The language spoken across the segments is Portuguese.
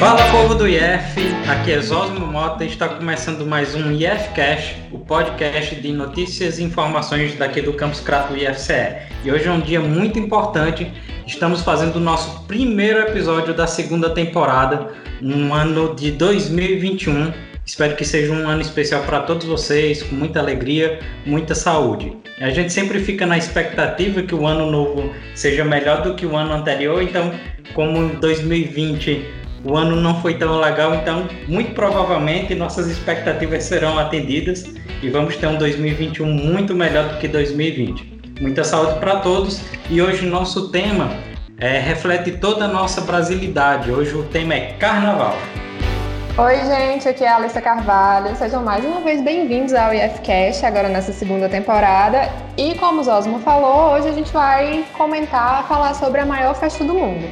Fala povo do IF, aqui é Zosmo Mota e está começando mais um IFCast, o podcast de notícias e informações daqui do Campus Crato IFCE. E hoje é um dia muito importante, estamos fazendo o nosso primeiro episódio da segunda temporada, um ano de 2021. Espero que seja um ano especial para todos vocês, com muita alegria, muita saúde. A gente sempre fica na expectativa que o ano novo seja melhor do que o ano anterior, então, como 2020 o ano não foi tão legal, então muito provavelmente nossas expectativas serão atendidas e vamos ter um 2021 muito melhor do que 2020. Muita saúde para todos e hoje nosso tema é, reflete toda a nossa brasilidade. Hoje o tema é Carnaval. Oi, gente, aqui é a Alissa Carvalho. Sejam mais uma vez bem-vindos ao IFCast, agora nessa segunda temporada. E como o Zosmo falou, hoje a gente vai comentar, falar sobre a maior festa do mundo.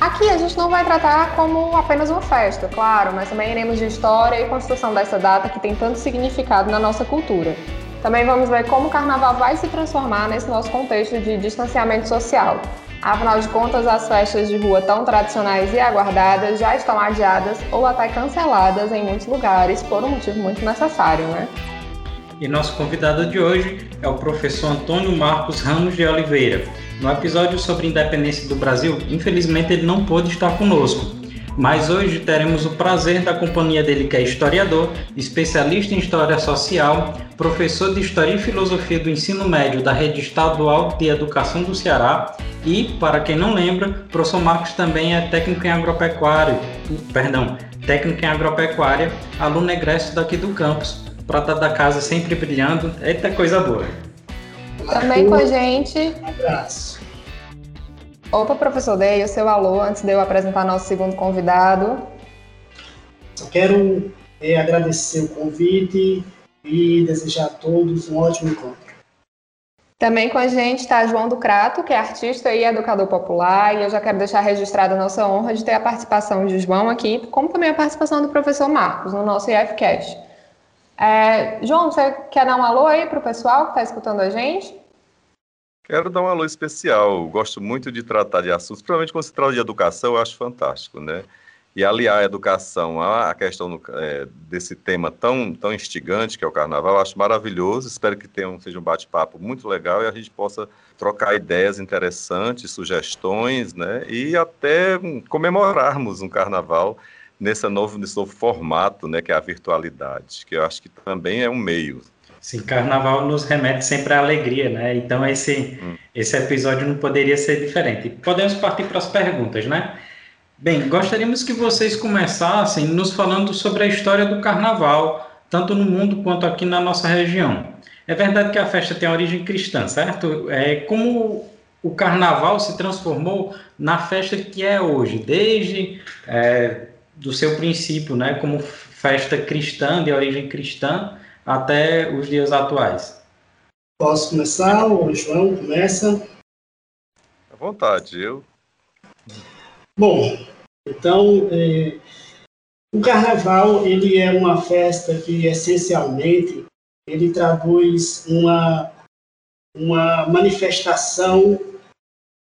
Aqui a gente não vai tratar como apenas uma festa, claro, mas também iremos de história e construção dessa data que tem tanto significado na nossa cultura. Também vamos ver como o carnaval vai se transformar nesse nosso contexto de distanciamento social. Afinal de contas, as festas de rua tão tradicionais e aguardadas já estão adiadas ou até canceladas em muitos lugares por um motivo muito necessário, né? E nosso convidado de hoje é o professor Antônio Marcos Ramos de Oliveira. No episódio sobre independência do Brasil, infelizmente ele não pôde estar conosco, mas hoje teremos o prazer da companhia dele, que é historiador, especialista em história social, professor de História e Filosofia do Ensino Médio da Rede Estadual de Educação do Ceará e, para quem não lembra, o professor Marcos também é técnico em agropecuária, perdão, técnico em agropecuária, aluno egresso daqui do campus prata da casa sempre brilhando. Eita coisa boa. Também com a gente. Um abraço. Opa, professor Dei, o seu alô, antes de eu apresentar nosso segundo convidado. Só quero é, agradecer o convite e desejar a todos um ótimo encontro. Também com a gente está João do Crato, que é artista e educador popular, e eu já quero deixar registrada a nossa honra de ter a participação de João aqui, como também a participação do professor Marcos no nosso IFCast. É, João, você quer dar um alô aí para o pessoal que está escutando a gente? Quero dar um alô especial. Gosto muito de tratar de assuntos, principalmente quando se trata de educação, eu acho fantástico, né? E aliar a educação à questão é, desse tema tão, tão instigante que é o carnaval, eu acho maravilhoso. Espero que tenha, seja um bate-papo muito legal e a gente possa trocar ideias interessantes, sugestões, né? E até comemorarmos um carnaval nesse novo, nesse novo formato, né, que é a virtualidade, que eu acho que também é um meio. Sim, carnaval nos remete sempre à alegria, né? Então esse, hum. esse episódio não poderia ser diferente. Podemos partir para as perguntas, né? Bem, gostaríamos que vocês começassem nos falando sobre a história do carnaval, tanto no mundo quanto aqui na nossa região. É verdade que a festa tem origem cristã, certo? É como o carnaval se transformou na festa que é hoje, desde é, do seu princípio, né, como festa cristã, de origem cristã, até os dias atuais. Posso começar? O João começa. À vontade, eu. Bom, então, é, o Carnaval ele é uma festa que essencialmente ele traduz uma uma manifestação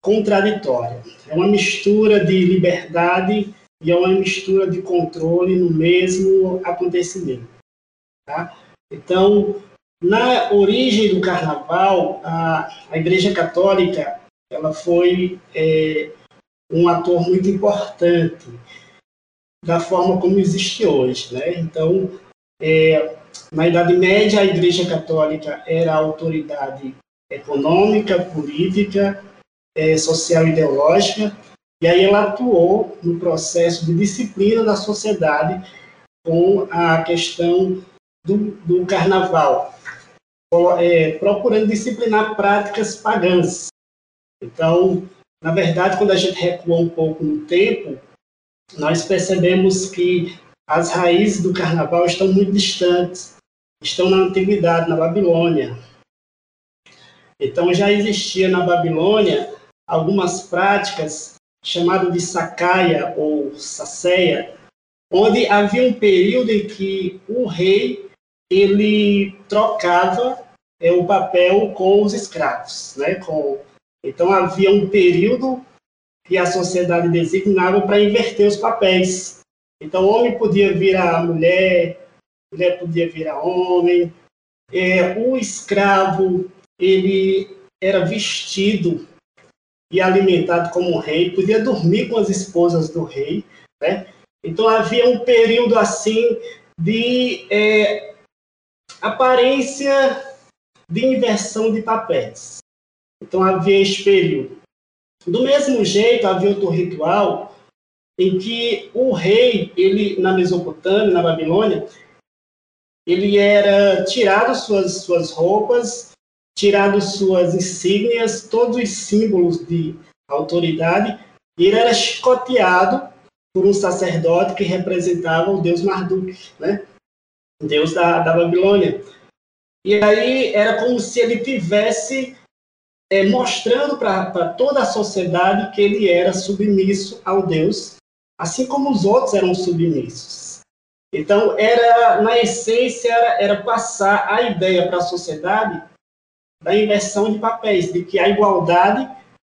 contraditória. É uma mistura de liberdade e é uma mistura de controle no mesmo acontecimento. Tá? Então, na origem do carnaval, a, a Igreja Católica ela foi é, um ator muito importante da forma como existe hoje. Né? Então, é, na Idade Média, a Igreja Católica era a autoridade econômica, política, é, social e ideológica, e aí ela atuou no processo de disciplina da sociedade com a questão do, do carnaval, é, procurando disciplinar práticas pagãs. Então, na verdade, quando a gente recua um pouco no tempo, nós percebemos que as raízes do carnaval estão muito distantes, estão na antiguidade, na Babilônia. Então, já existia na Babilônia algumas práticas chamado de Sacaia ou Saceia, onde havia um período em que o rei ele trocava é, o papel com os escravos, né? Com, então havia um período que a sociedade designava para inverter os papéis. Então, o homem podia virar mulher, mulher podia virar homem. É, o escravo, ele era vestido e alimentado como rei, podia dormir com as esposas do rei, né? Então havia um período assim de é, aparência de inversão de papéis. Então havia período. Do mesmo jeito, havia outro ritual em que o rei, ele na Mesopotâmia, na Babilônia, ele era tirado suas suas roupas, tirado suas insígnias, todos os símbolos de autoridade, e ele era chicoteado por um sacerdote que representava o deus Marduk, né? Deus da, da Babilônia. E aí era como se ele tivesse é, mostrando para toda a sociedade que ele era submisso ao Deus, assim como os outros eram submissos. Então, era na essência, era, era passar a ideia para a sociedade da inversão de papéis, de que a igualdade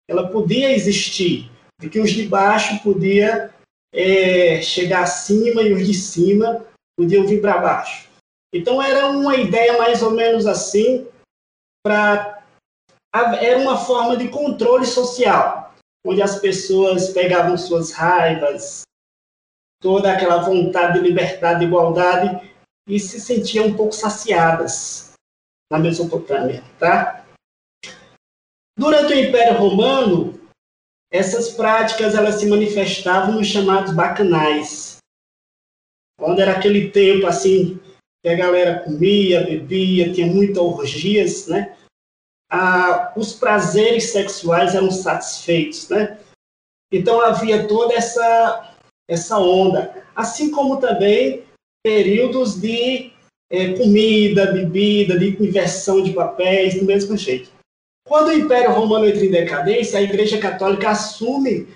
ela podia existir, de que os de baixo podiam é, chegar acima e os de cima podiam vir para baixo. Então era uma ideia mais ou menos assim para era uma forma de controle social, onde as pessoas pegavam suas raivas, toda aquela vontade de liberdade, de igualdade e se sentiam um pouco saciadas na Mesopotâmia, tá? Durante o Império Romano, essas práticas elas se manifestavam nos chamados bacanais, onde era aquele tempo assim que a galera comia, bebia, tinha muitas orgias, né? Ah, os prazeres sexuais eram satisfeitos, né? Então havia toda essa essa onda, assim como também períodos de é, comida, bebida, de inversão de papéis, do mesmo jeito. Quando o Império Romano entra em decadência, a Igreja Católica assume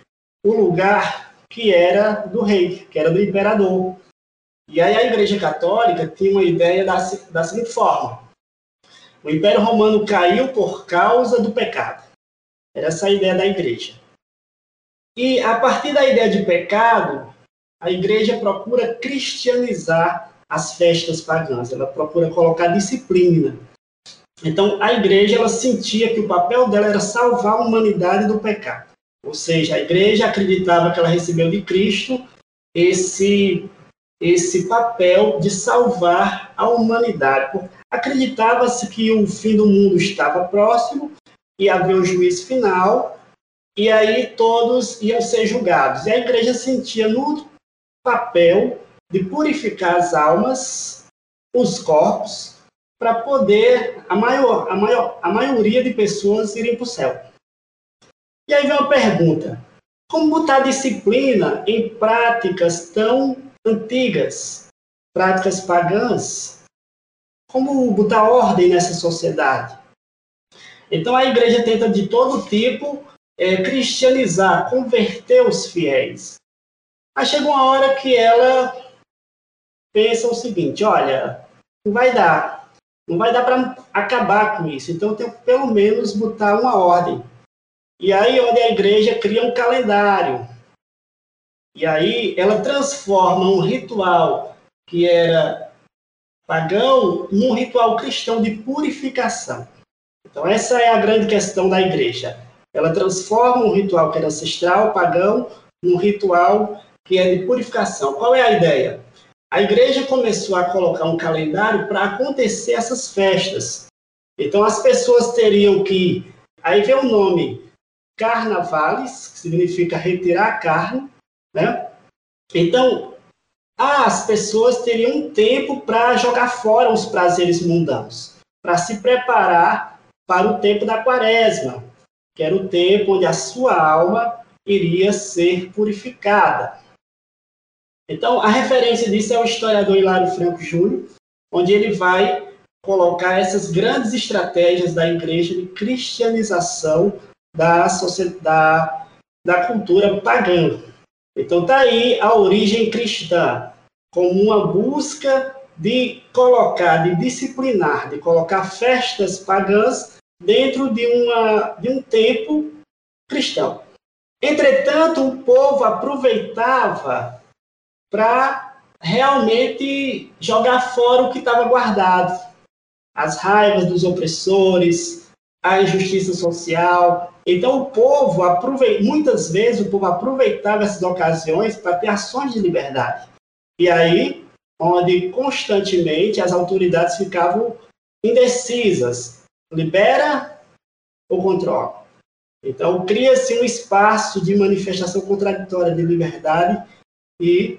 o lugar que era do rei, que era do imperador. E aí a Igreja Católica tinha uma ideia da, da seguinte forma: o Império Romano caiu por causa do pecado. Era essa a ideia da Igreja. E a partir da ideia de pecado, a Igreja procura cristianizar as festas pagãs. Ela procura colocar disciplina. Então, a Igreja ela sentia que o papel dela era salvar a humanidade do pecado. Ou seja, a Igreja acreditava que ela recebeu de Cristo esse esse papel de salvar a humanidade. Acreditava-se que o fim do mundo estava próximo, ia haver o juízo final, e aí todos iam ser julgados. E a igreja sentia no papel de purificar as almas, os corpos, para poder a maior, a maior, a maioria de pessoas irem para o céu. E aí vem uma pergunta: como botar disciplina em práticas tão antigas, práticas pagãs. Como botar ordem nessa sociedade? Então a igreja tenta de todo tipo é, cristianizar, converter os fiéis. Aí chega uma hora que ela pensa o seguinte: olha, não vai dar, não vai dar para acabar com isso. Então tem que pelo menos botar uma ordem. E aí onde a igreja cria um calendário, e aí ela transforma um ritual que era pagão num ritual cristão de purificação. Então essa é a grande questão da igreja. Ela transforma um ritual que era ancestral, pagão, num ritual que é de purificação. Qual é a ideia? A igreja começou a colocar um calendário para acontecer essas festas. Então as pessoas teriam que, aí vem o nome, carnavales, que significa retirar a carne, né? Então, as pessoas teriam um tempo para jogar fora os prazeres mundanos, para se preparar para o tempo da quaresma, que era o tempo onde a sua alma iria ser purificada. Então, a referência disso é o historiador Hilário Franco Júnior, onde ele vai colocar essas grandes estratégias da igreja de cristianização da, da, da cultura pagã. Então está aí a origem cristã, como uma busca de colocar, de disciplinar, de colocar festas pagãs dentro de, uma, de um tempo cristão. Entretanto, o povo aproveitava para realmente jogar fora o que estava guardado. As raivas dos opressores, a injustiça social. Então, o povo, muitas vezes, o povo aproveitava essas ocasiões para ter ações de liberdade. E aí, onde constantemente as autoridades ficavam indecisas: libera ou controla? Então, cria-se um espaço de manifestação contraditória de liberdade e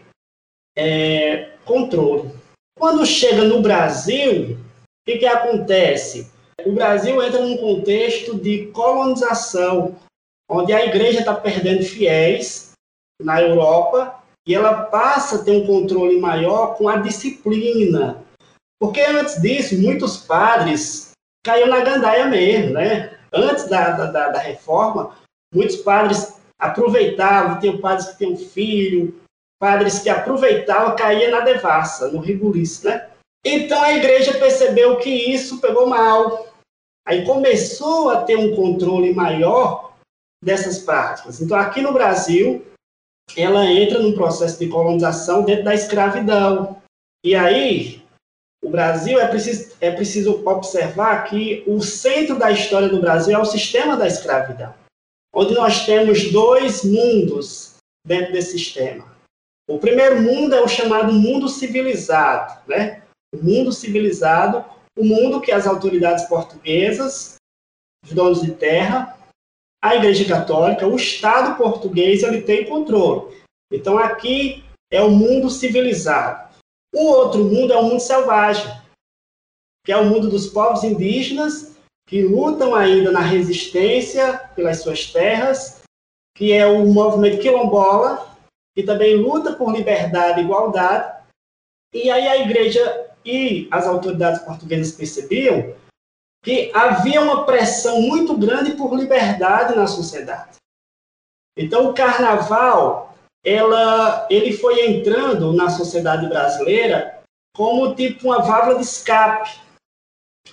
é, controle. Quando chega no Brasil, o que, que acontece? O Brasil entra num contexto de colonização, onde a igreja está perdendo fiéis na Europa e ela passa a ter um controle maior com a disciplina. Porque antes disso, muitos padres caíram na gandaia mesmo, né? Antes da, da, da reforma, muitos padres aproveitavam, tem padres que um filho, padres que aproveitavam, caía na devassa, no rigorista, né? Então a igreja percebeu que isso pegou mal. Aí começou a ter um controle maior dessas práticas. Então aqui no Brasil, ela entra num processo de colonização dentro da escravidão. E aí, o Brasil é preciso, é preciso observar que o centro da história do Brasil é o sistema da escravidão, onde nós temos dois mundos dentro desse sistema. O primeiro mundo é o chamado mundo civilizado, né? O mundo civilizado, o mundo que as autoridades portuguesas, os donos de terra, a Igreja Católica, o Estado português, ele tem controle. Então, aqui é o mundo civilizado. O outro mundo é o mundo selvagem, que é o mundo dos povos indígenas, que lutam ainda na resistência pelas suas terras, que é o movimento quilombola, que também luta por liberdade e igualdade. E aí a igreja e as autoridades portuguesas percebiam que havia uma pressão muito grande por liberdade na sociedade. Então, o carnaval, ela, ele foi entrando na sociedade brasileira como tipo uma válvula de escape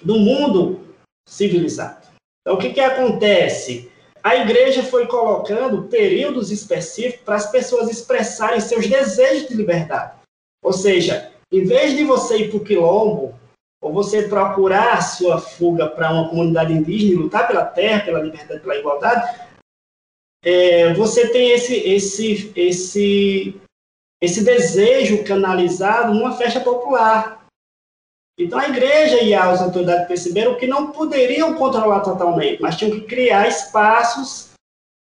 do mundo civilizado. Então, o que, que acontece? A igreja foi colocando períodos específicos para as pessoas expressarem seus desejos de liberdade. Ou seja, em vez de você ir para o quilombo ou você procurar sua fuga para uma comunidade indígena e lutar pela terra, pela liberdade, pela igualdade, é, você tem esse, esse, esse, esse desejo canalizado numa festa popular. Então a igreja e as autoridades perceberam que não poderiam controlar totalmente, mas tinham que criar espaços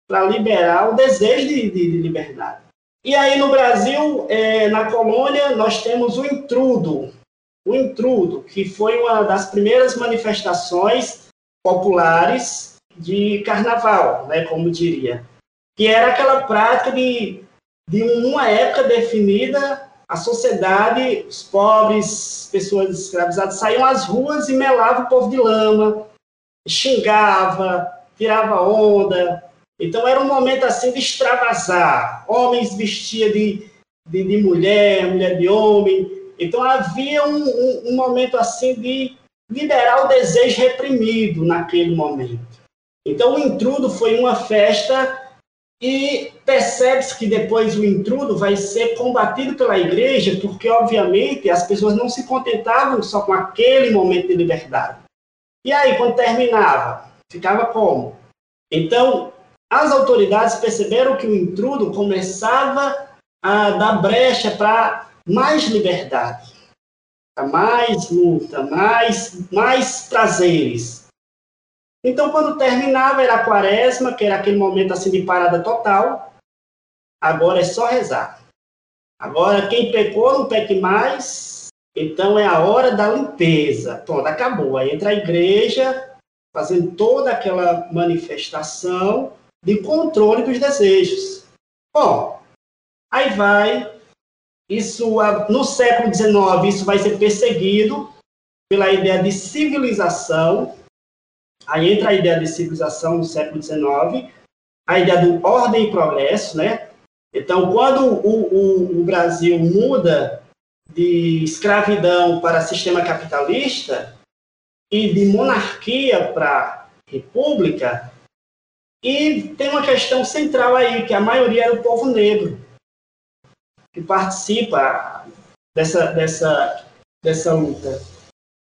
para liberar o desejo de, de, de, liberdade. E aí no Brasil, é, na colônia, nós temos o intrudo, o intrudo, que foi uma das primeiras manifestações populares de carnaval, né, como diria, que era aquela prática de, de uma época definida, a sociedade, os pobres, pessoas escravizadas, saíam às ruas e melavam o povo de lama, xingava, tirava onda. Então era um momento assim de extravasar. Homens vestiam de, de, de mulher, mulher de homem, então havia um, um, um momento assim de liberar o desejo reprimido naquele momento. Então o intrudo foi uma festa e percebe-se que depois o intrudo vai ser combatido pela igreja, porque obviamente as pessoas não se contentavam só com aquele momento de liberdade. E aí, quando terminava, ficava como? Então, as autoridades perceberam que o intrudo começava a dar brecha para mais liberdade, mais luta, mais, mais prazeres. Então, quando terminava, era a quaresma, que era aquele momento assim de parada total. Agora é só rezar. Agora, quem pecou, não peque mais. Então, é a hora da limpeza. Pronto, acabou. Aí entra a igreja, fazendo toda aquela manifestação de controle dos desejos. Bom, aí vai isso, no século XIX, isso vai ser perseguido pela ideia de civilização. Aí entra a ideia de civilização no século XIX, a ideia do ordem e progresso, né? Então, quando o, o, o Brasil muda de escravidão para sistema capitalista e de monarquia para república, E tem uma questão central aí, que a maioria é o povo negro, que participa dessa, dessa, dessa luta.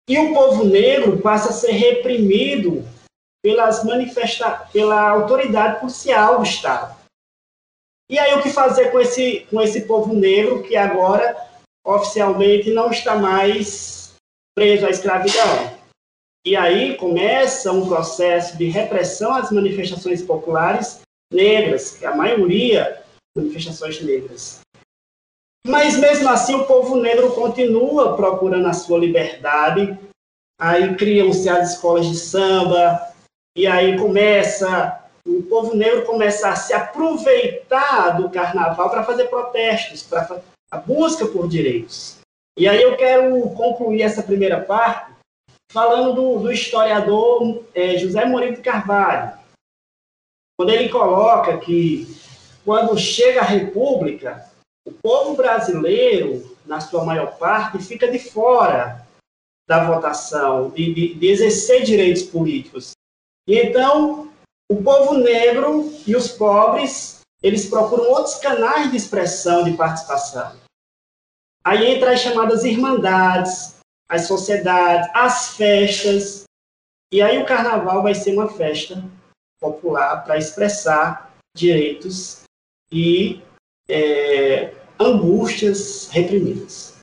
E o povo negro passa a ser reprimido pelas manifesta pela autoridade policial do Estado. E aí o que fazer com esse, com esse povo negro que agora oficialmente não está mais preso à escravidão? E aí começa um processo de repressão às manifestações populares negras, que a maioria manifestações negras. Mas mesmo assim o povo negro continua procurando a sua liberdade. Aí criam-se as escolas de samba, e aí começa o povo negro começa a se aproveitar do carnaval para fazer protestos, para a busca por direitos. E aí eu quero concluir essa primeira parte falando do, do historiador é, José Mourinho de Carvalho, quando ele coloca que quando chega a República, o povo brasileiro, na sua maior parte, fica de fora da votação, de, de, de exercer direitos políticos. E então, o povo negro e os pobres, eles procuram outros canais de expressão, de participação. Aí entra as chamadas irmandades, as sociedades, as festas. E aí o carnaval vai ser uma festa popular para expressar direitos e é, angústias reprimidas.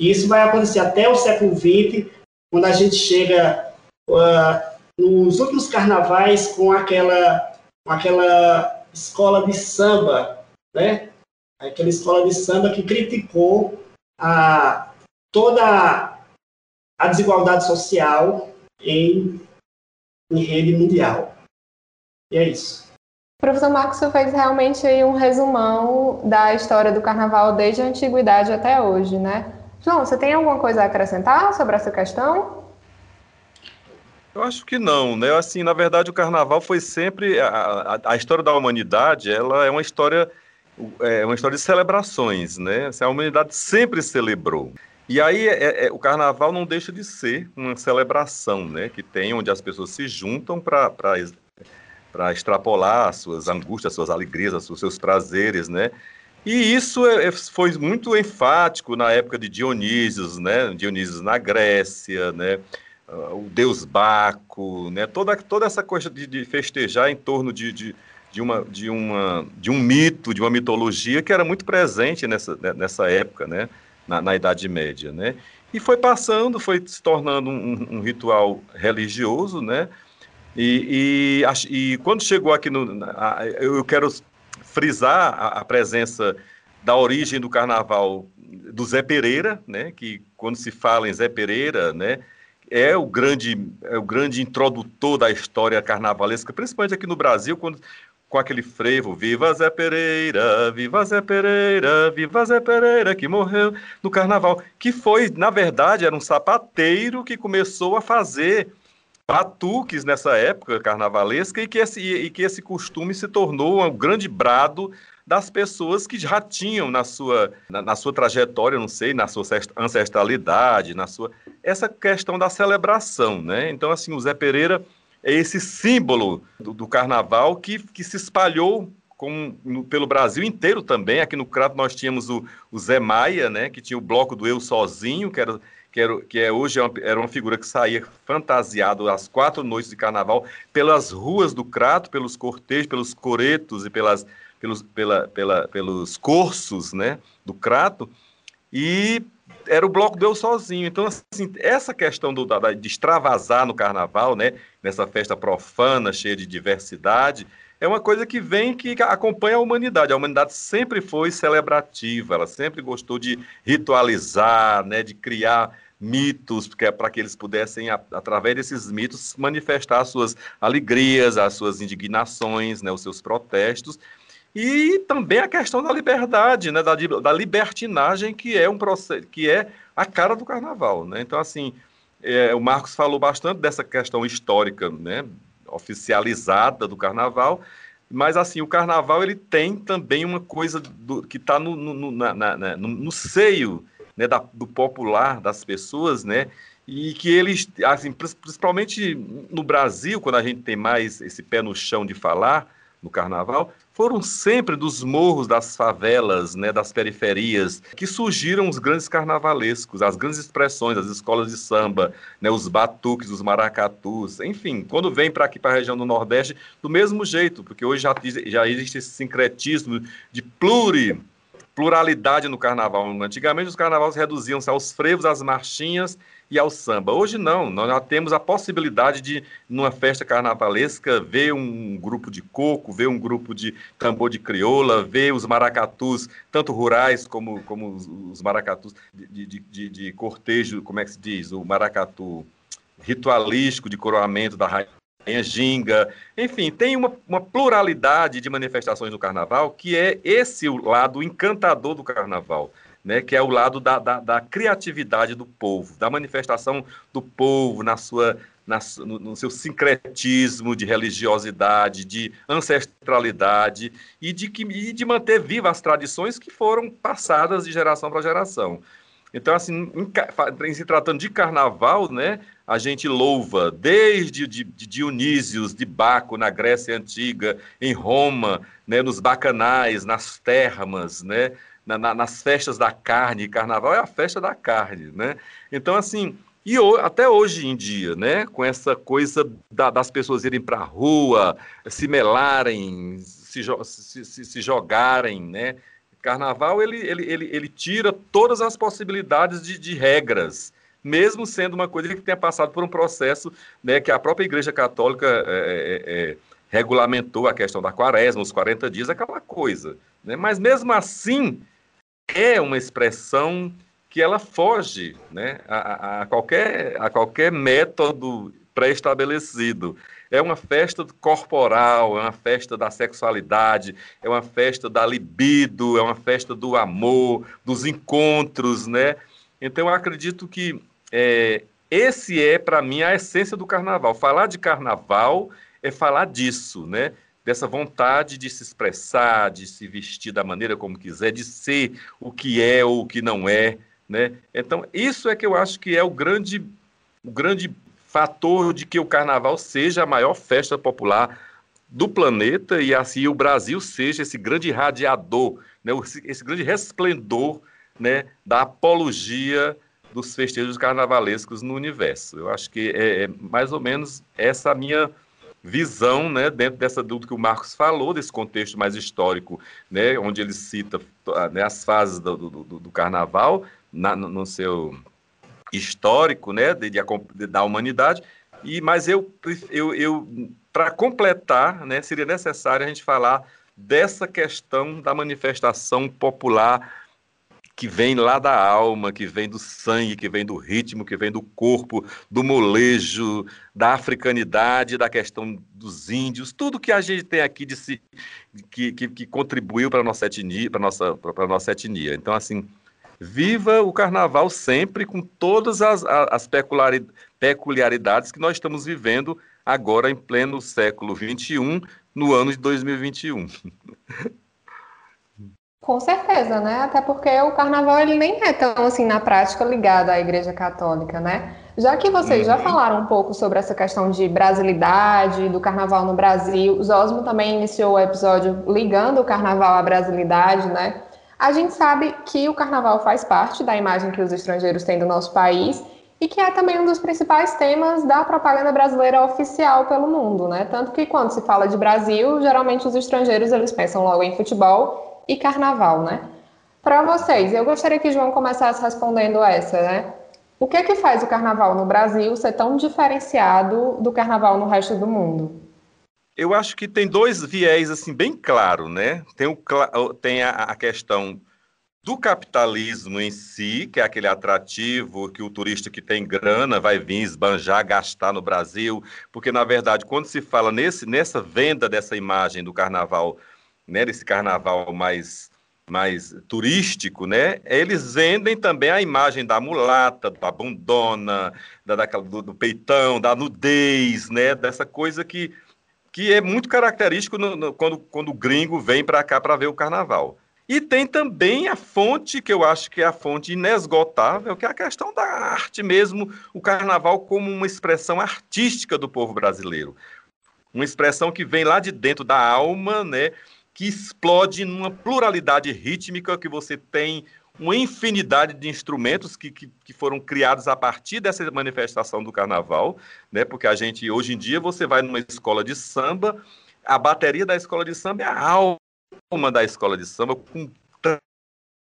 E isso vai acontecer até o século XX, quando a gente chega uh, nos últimos carnavais com aquela, com aquela escola de samba, né? Aquela escola de samba que criticou a, toda a desigualdade social em, em rede mundial. E é isso. Professor Marcos, você fez realmente um resumão da história do carnaval desde a antiguidade até hoje, né? João, você tem alguma coisa a acrescentar sobre essa questão? Eu acho que não, né? Assim, na verdade, o carnaval foi sempre a, a, a história da humanidade. Ela é uma história, é uma história de celebrações, né? Assim, a humanidade sempre celebrou. E aí é, é, o carnaval não deixa de ser uma celebração, né? Que tem onde as pessoas se juntam para para extrapolar as suas angústias, as suas alegrias, os seus prazeres, né? E isso é, é, foi muito enfático na época de Dionísios, né? Dionísios na Grécia, né? Uh, o deus Baco, né? Toda, toda essa coisa de, de festejar em torno de, de, de, uma, de, uma, de um mito, de uma mitologia que era muito presente nessa, né, nessa época, né? Na, na Idade Média, né? E foi passando, foi se tornando um, um ritual religioso, né? E, e, e quando chegou aqui no. Eu quero frisar a, a, presença da origem do carnaval do Zé Pereira, né? Que quando se fala em Zé Pereira, né? É o grande, é o grande introdutor da história carnavalesca, principalmente aqui no Brasil, quando, com aquele frevo, viva Zé Pereira, viva Zé Pereira, viva Zé Pereira, que morreu no carnaval, que foi, na verdade, era um sapateiro que começou a fazer batuques nessa época carnavalesca e que esse, e que esse costume se tornou um grande brado das pessoas que já tinham na sua, na, na, sua trajetória, não sei, na sua ancestralidade, na sua essa questão da celebração, né? Então assim, o Zé Pereira é esse símbolo do, do carnaval que, que se espalhou no, pelo Brasil inteiro também. Aqui no Crato nós tínhamos o, o Zé Maia, né, que tinha o bloco do Eu Sozinho, que era que, era, que é, hoje é uma, era uma figura que saía fantasiado às quatro noites de carnaval pelas ruas do Crato, pelos cortejos, pelos coretos e pelas, pelos, pela, pela, pelos cursos né, do Crato, e era o bloco deu sozinho. Então, assim, essa questão do, da, de extravasar no carnaval, né, nessa festa profana, cheia de diversidade, é uma coisa que vem que acompanha a humanidade. A humanidade sempre foi celebrativa, ela sempre gostou de ritualizar, né, de criar mitos é para que eles pudessem, através desses mitos, manifestar as suas alegrias, as suas indignações, né, os seus protestos. E também a questão da liberdade, né, da, da libertinagem, que é um processo, que é a cara do carnaval. Né? Então, assim, é, o Marcos falou bastante dessa questão histórica, né, oficializada do carnaval, mas assim o carnaval ele tem também uma coisa do, que está no, no, na, na, no, no, seio né, da, do popular das pessoas, né, e que eles, assim, principalmente no Brasil, quando a gente tem mais esse pé no chão de falar no carnaval, foram sempre dos morros, das favelas, né, das periferias, que surgiram os grandes carnavalescos, as grandes expressões, as escolas de samba, né, os batuques, os maracatus, enfim, quando vem para aqui, para a região do Nordeste, do mesmo jeito, porque hoje já, já existe esse sincretismo de pluri pluralidade no carnaval. Antigamente os carnavais reduziam-se aos frevos, às marchinhas e ao samba. Hoje não, nós já temos a possibilidade de, numa festa carnavalesca, ver um grupo de coco, ver um grupo de tambor de crioula, ver os maracatus, tanto rurais como, como os, maracatus de, de, de, de cortejo, como é que se diz? O maracatu ritualístico de coroamento da rainha tem a ginga, enfim, tem uma, uma, pluralidade de manifestações do carnaval que é esse o lado encantador do carnaval, né? que é o lado da, da, da criatividade do povo, da manifestação do povo na sua, na, no, no, seu sincretismo de religiosidade, de ancestralidade e de, que, e de manter vivas as tradições que foram passadas de geração para geração. Então, assim, em, em, se tratando de carnaval, né, a gente louva desde de, de Dionísios, de Baco, na Grécia Antiga, em Roma, né, nos bacanais, nas termas, né, na, na, nas festas da carne. Carnaval é a festa da carne, né? Então, assim, e até hoje em dia, né, com essa coisa da, das pessoas irem para a rua, se melarem, se, se, se, se jogarem, né, Carnaval ele, ele, ele, ele tira todas as possibilidades de, de regras, mesmo sendo uma coisa que tenha passado por um processo né, que a própria Igreja Católica é, é, é, regulamentou a questão da quaresma, os 40 dias, aquela coisa. Né? Mas mesmo assim, é uma expressão que ela foge né, a, a, qualquer, a qualquer método pré-estabelecido. É uma festa corporal, é uma festa da sexualidade, é uma festa da libido, é uma festa do amor, dos encontros, né? Então, eu acredito que é, esse é, para mim, a essência do carnaval. Falar de carnaval é falar disso, né? Dessa vontade de se expressar, de se vestir da maneira como quiser, de ser o que é ou o que não é, né? Então, isso é que eu acho que é o grande, o grande fator de que o carnaval seja a maior festa popular do planeta e assim o Brasil seja esse grande radiador, né, esse grande resplendor né, da apologia dos festejos carnavalescos no universo. Eu acho que é, é mais ou menos essa minha visão, né, dentro dessa dúvida que o Marcos falou, desse contexto mais histórico, né, onde ele cita né, as fases do, do, do carnaval na, no seu histórico né, de, de, da humanidade, e, mas eu, eu, eu para completar, né, seria necessário a gente falar dessa questão da manifestação popular que vem lá da alma, que vem do sangue, que vem do ritmo, que vem do corpo, do molejo, da africanidade, da questão dos índios, tudo que a gente tem aqui de si, que, que, que contribuiu para a nossa etnia, para nossa, para nossa etnia. Então, assim, Viva o carnaval sempre com todas as, as peculiaridades que nós estamos vivendo agora em pleno século XXI, no ano de 2021. Com certeza, né? Até porque o carnaval ele nem é tão assim na prática ligado à Igreja Católica, né? Já que vocês uhum. já falaram um pouco sobre essa questão de brasilidade, do carnaval no Brasil, o Zosmo também iniciou o episódio ligando o carnaval à brasilidade, né? A gente sabe que o carnaval faz parte da imagem que os estrangeiros têm do nosso país e que é também um dos principais temas da propaganda brasileira oficial pelo mundo, né? Tanto que quando se fala de Brasil, geralmente os estrangeiros eles pensam logo em futebol e carnaval, né? Para vocês, eu gostaria que João começasse respondendo essa, né? O que é que faz o carnaval no Brasil ser tão diferenciado do carnaval no resto do mundo? Eu acho que tem dois viés assim bem claro, né? Tem, o, tem a, a questão do capitalismo em si, que é aquele atrativo que o turista que tem grana vai vir esbanjar, gastar no Brasil, porque na verdade, quando se fala nesse, nessa venda dessa imagem do carnaval, né, desse carnaval mais mais turístico, né? Eles vendem também a imagem da mulata, da bundona, da, daquela, do, do peitão, da nudez, né? Dessa coisa que que é muito característico no, no, quando, quando o gringo vem para cá para ver o carnaval. E tem também a fonte, que eu acho que é a fonte inesgotável, que é a questão da arte mesmo, o carnaval como uma expressão artística do povo brasileiro. Uma expressão que vem lá de dentro da alma, né, que explode numa pluralidade rítmica, que você tem uma infinidade de instrumentos que, que, que, foram criados a partir dessa manifestação do carnaval, né? Porque a gente, hoje em dia, você vai numa escola de samba, a bateria da escola de samba é a alma da escola de samba, com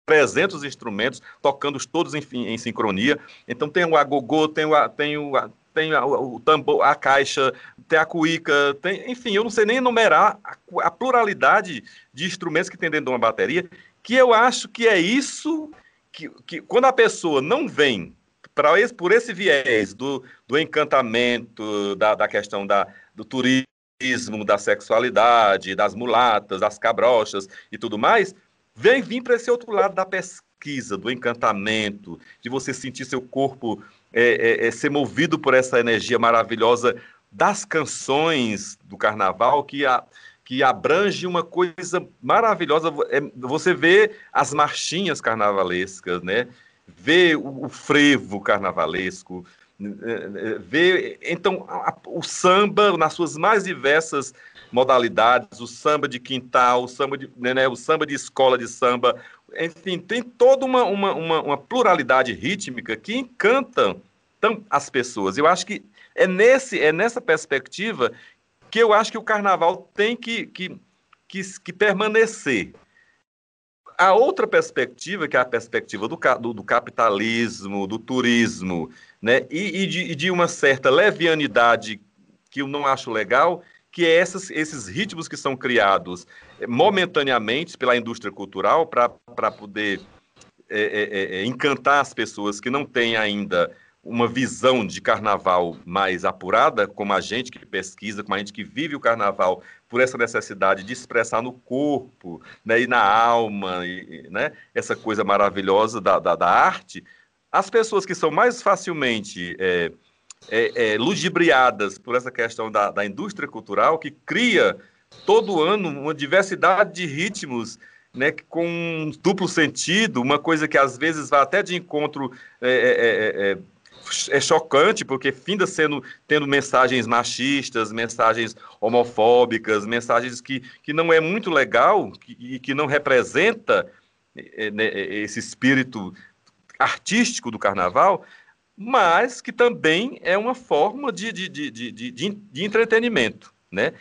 300 instrumentos, tocando todos em, em sincronia. Então tem o agogô, tem o, tem o, tem o, o tambor, a caixa, tem a cuíca, tem, enfim, eu não sei nem enumerar a, a pluralidade de instrumentos que tem dentro de uma bateria, que eu acho que é isso que, que quando a pessoa não vem para esse, por esse viés do, do encantamento, da, da questão da, do turismo, da sexualidade, das mulatas, das cabrochas e tudo mais, vem vir para esse outro lado da pesquisa, do encantamento, de você sentir seu corpo é, é, é, ser movido por essa energia maravilhosa das canções do carnaval, que a, que abrange uma coisa maravilhosa. É, você vê as marchinhas carnavalescas, né? Vê o, frevo carnavalesco, vê então o samba nas suas mais diversas modalidades, o samba de quintal, o samba de, né, né, o samba de escola de samba, enfim, tem toda uma, uma, uma, uma pluralidade rítmica que encanta as pessoas. Eu acho que é, nesse, é nessa perspectiva que eu acho que o carnaval tem que, que, que, que permanecer. A outra perspectiva, que é a perspectiva do, do, do capitalismo, do turismo, né, e, e, de, e, de, uma certa levianidade que eu não acho legal, que é essas, esses ritmos que são criados momentaneamente pela indústria cultural para poder é, é, é, encantar as pessoas que não têm ainda uma visão de carnaval mais apurada, como a gente que pesquisa, como a gente que vive o carnaval, por essa necessidade de expressar no corpo né, e na alma, e, né, essa coisa maravilhosa da, da, da, arte, as pessoas que são mais facilmente é, é, é, ludibriadas por essa questão da, da indústria cultural, que cria todo ano uma diversidade de ritmos né, com um duplo sentido, uma coisa que às vezes vai até de encontro é, é, é, é é chocante, porque finda sendo tendo mensagens machistas, mensagens homofóbicas, mensagens que, que não é muito legal e que não representa é, né, esse espírito artístico do carnaval, mas que também é uma forma de, de, de, de, de entretenimento, né?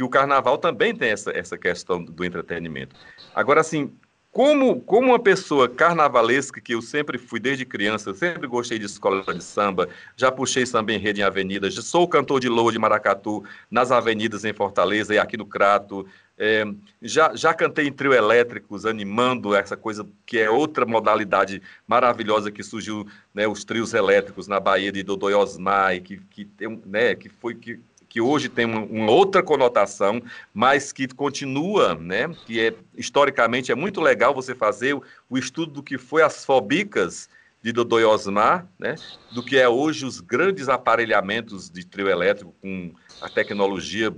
Que o carnaval também tem essa, essa questão do entretenimento. Agora, assim, como, como uma pessoa carnavalesca, que eu sempre fui desde criança, sempre gostei de escola de samba, já puxei samba em rede em avenidas, sou cantor de louro de maracatu nas avenidas em Fortaleza e aqui no Crato, é, já, já cantei em trio elétricos, animando essa coisa que é outra modalidade maravilhosa que surgiu, né, os trios elétricos na Bahia de Dodô Osmar, que, que, né, que foi que que hoje tem uma, uma, outra conotação, mas que continua, né, que é historicamente é muito legal você fazer o, o estudo do que foi as fobicas de Dodô e Osmar, né, do que é hoje os grandes aparelhamentos de trio elétrico com a tecnologia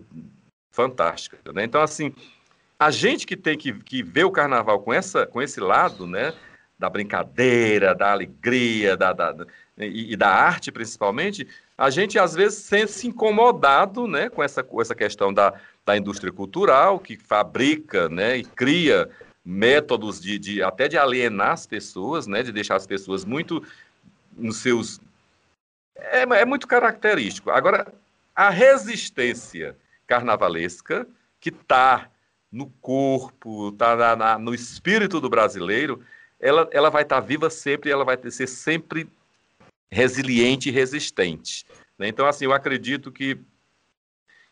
fantástica. Né? Então, assim, a gente que tem que, que ver o carnaval com, essa, com esse lado, né, da brincadeira, da alegria, da, da, e, e, da arte principalmente, a gente às vezes sente-se incomodado né, com, essa, com essa questão da, da indústria cultural, que fabrica né, e cria métodos de, de até de alienar as pessoas, né, de deixar as pessoas muito nos seus. É, é muito característico. Agora, a resistência carnavalesca, que está no corpo, está no espírito do brasileiro, ela, ela vai estar tá viva sempre, ela vai ser sempre resiliente e resistente. Né? Então, assim, eu acredito que,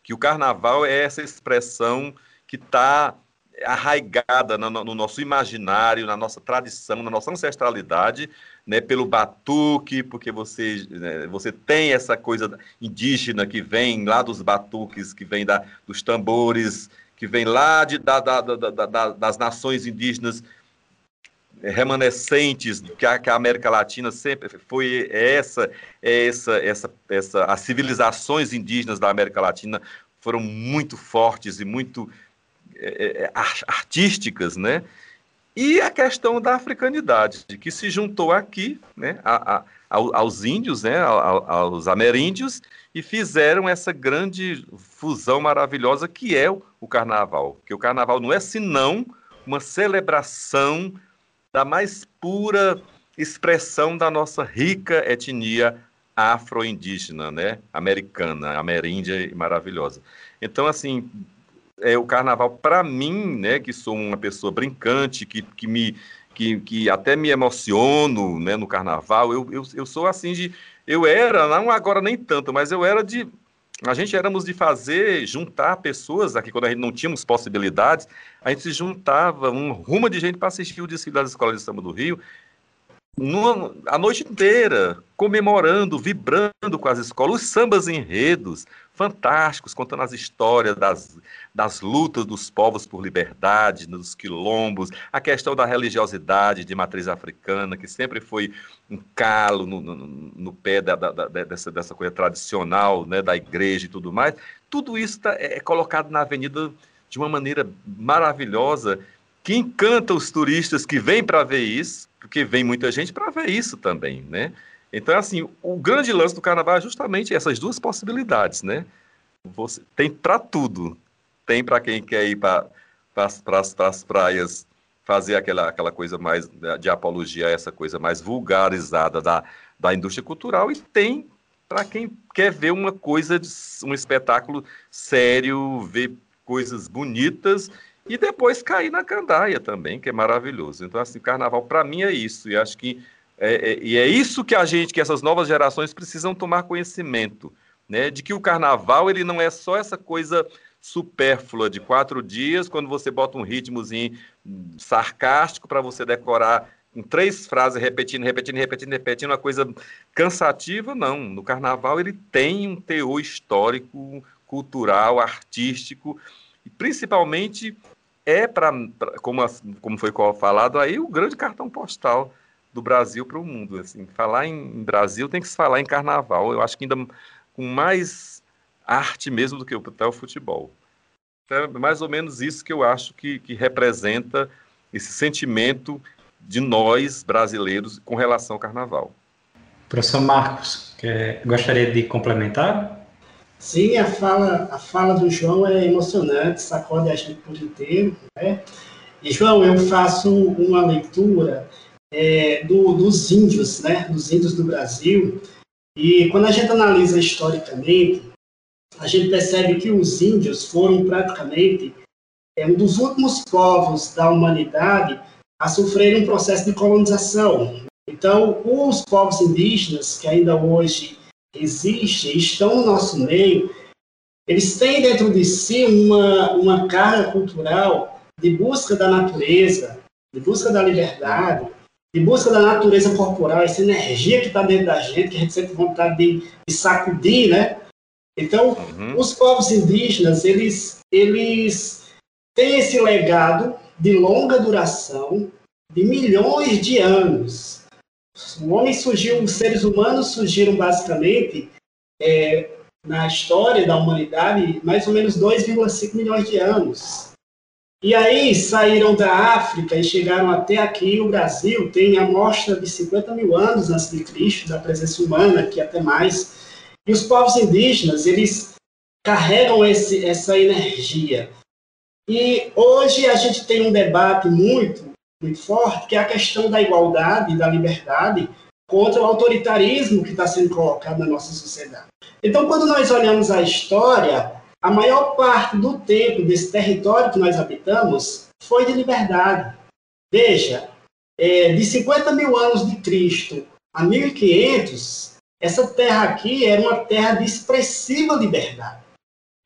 que o carnaval é essa expressão que está arraigada no, no, nosso imaginário, na nossa tradição, na nossa ancestralidade, né, pelo batuque, porque você, né, você tem essa coisa indígena que vem lá dos batuques, que vem da, dos tambores, que vem lá de, da, da, da, das nações indígenas remanescentes que a, que a, América Latina sempre foi essa, essa, essa, essa, as civilizações indígenas da América Latina foram muito fortes e muito é, é, é artísticas, né? E a questão da africanidade, que se juntou aqui né, a, a, aos índios, né, aos ameríndios, e fizeram essa grande fusão maravilhosa que é o, o carnaval. Que o carnaval não é senão uma celebração da mais pura expressão da nossa rica etnia afro-indígena, né, americana, ameríndia e maravilhosa. Então, assim, é o carnaval para mim, né, que sou uma pessoa brincante, que, que me que, que até me emociono, né, no carnaval. Eu, eu, eu sou assim de eu era, não agora nem tanto, mas eu era de a gente éramos de fazer, juntar pessoas aqui, quando a gente não tínhamos possibilidades, a gente se juntava, um rumo de gente para assistir o desfile das escolas de samba do Rio, numa, a noite inteira, comemorando, vibrando com as escolas, os sambas enredos, fantásticos, contando as histórias das, das lutas dos povos por liberdade, dos quilombos, a questão da religiosidade de matriz africana, que sempre foi um calo no, no, no pé da, da, da, dessa, dessa coisa tradicional né, da igreja e tudo mais. Tudo isso tá, é, é colocado na avenida de uma maneira maravilhosa que encanta os turistas que vêm para ver isso, porque vem muita gente para ver isso também, né? Então, assim, o grande lance do carnaval é justamente essas duas possibilidades, né? Você tem para tudo. Tem para quem quer ir para as praias fazer aquela, aquela coisa mais de apologia, essa coisa mais vulgarizada da, da indústria cultural, e tem para quem quer ver uma coisa, um espetáculo sério, ver coisas bonitas e depois cair na candaia também, que é maravilhoso. Então, assim, carnaval para mim é isso, e acho que é, é, e é isso que a gente, que essas novas gerações precisam tomar conhecimento, né? De que o carnaval ele não é só essa coisa supérflua de quatro dias, quando você bota um ritmozinho sarcástico para você decorar em três frases, repetindo, repetindo, repetindo, repetindo, uma coisa cansativa, não. No carnaval ele tem um teor histórico, cultural, artístico, e principalmente é para, como, como foi falado aí, o grande cartão postal do Brasil para o mundo. Assim, falar em Brasil tem que se falar em carnaval. Eu acho que ainda com mais arte mesmo do que até o futebol. Então, é mais ou menos isso que eu acho que, que representa esse sentimento de nós brasileiros com relação ao carnaval. Professor Marcos, gostaria de complementar? Sim, a fala, a fala do João é emocionante, sacode a gente por inteiro. Né? E, João, eu faço uma leitura é, do, dos índios, né, dos índios do Brasil. E quando a gente analisa historicamente, a gente percebe que os índios foram praticamente é, um dos últimos povos da humanidade a sofrer um processo de colonização. Então, os povos indígenas, que ainda hoje existem, estão no nosso meio, eles têm dentro de si uma, uma carga cultural de busca da natureza, de busca da liberdade, de busca da natureza corporal, essa energia que está dentro da gente, que a gente sente vontade de, de sacudir, né? Então, uhum. os povos indígenas, eles, eles têm esse legado de longa duração, de milhões de anos. O homem surgiu, os seres humanos surgiram basicamente é, na história da humanidade mais ou menos 2,5 milhões de anos. E aí saíram da África e chegaram até aqui, o Brasil tem a mostra de 50 mil anos antes de Cristo, da presença humana, que até mais. E os povos indígenas, eles carregam esse, essa energia. E hoje a gente tem um debate muito, muito forte, que é a questão da igualdade da liberdade contra o autoritarismo que está sendo colocado na nossa sociedade. Então, quando nós olhamos a história, a maior parte do tempo desse território que nós habitamos foi de liberdade. Veja, é, de 50 mil anos de Cristo a 1500, essa terra aqui era uma terra de expressiva liberdade.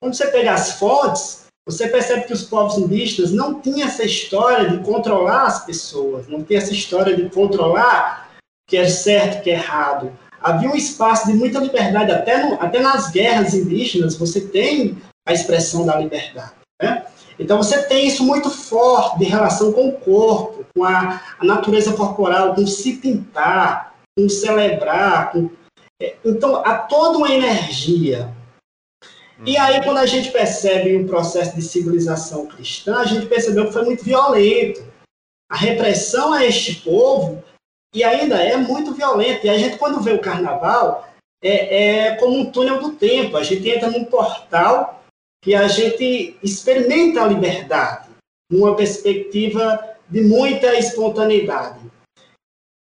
Quando você pega as fontes, você percebe que os povos indígenas não tinham essa história de controlar as pessoas, não tinham essa história de controlar o que é certo, o que é errado havia um espaço de muita liberdade, até, no, até nas guerras indígenas você tem a expressão da liberdade. Né? Então você tem isso muito forte de relação com o corpo, com a, a natureza corporal, com se pintar, com celebrar. Com... É, então há toda uma energia. E aí, quando a gente percebe o processo de civilização cristã, a gente percebeu que foi muito violento. a repressão a este povo, e ainda é muito violenta. E a gente, quando vê o carnaval, é, é como um túnel do tempo. A gente entra num portal que a gente experimenta a liberdade, numa perspectiva de muita espontaneidade.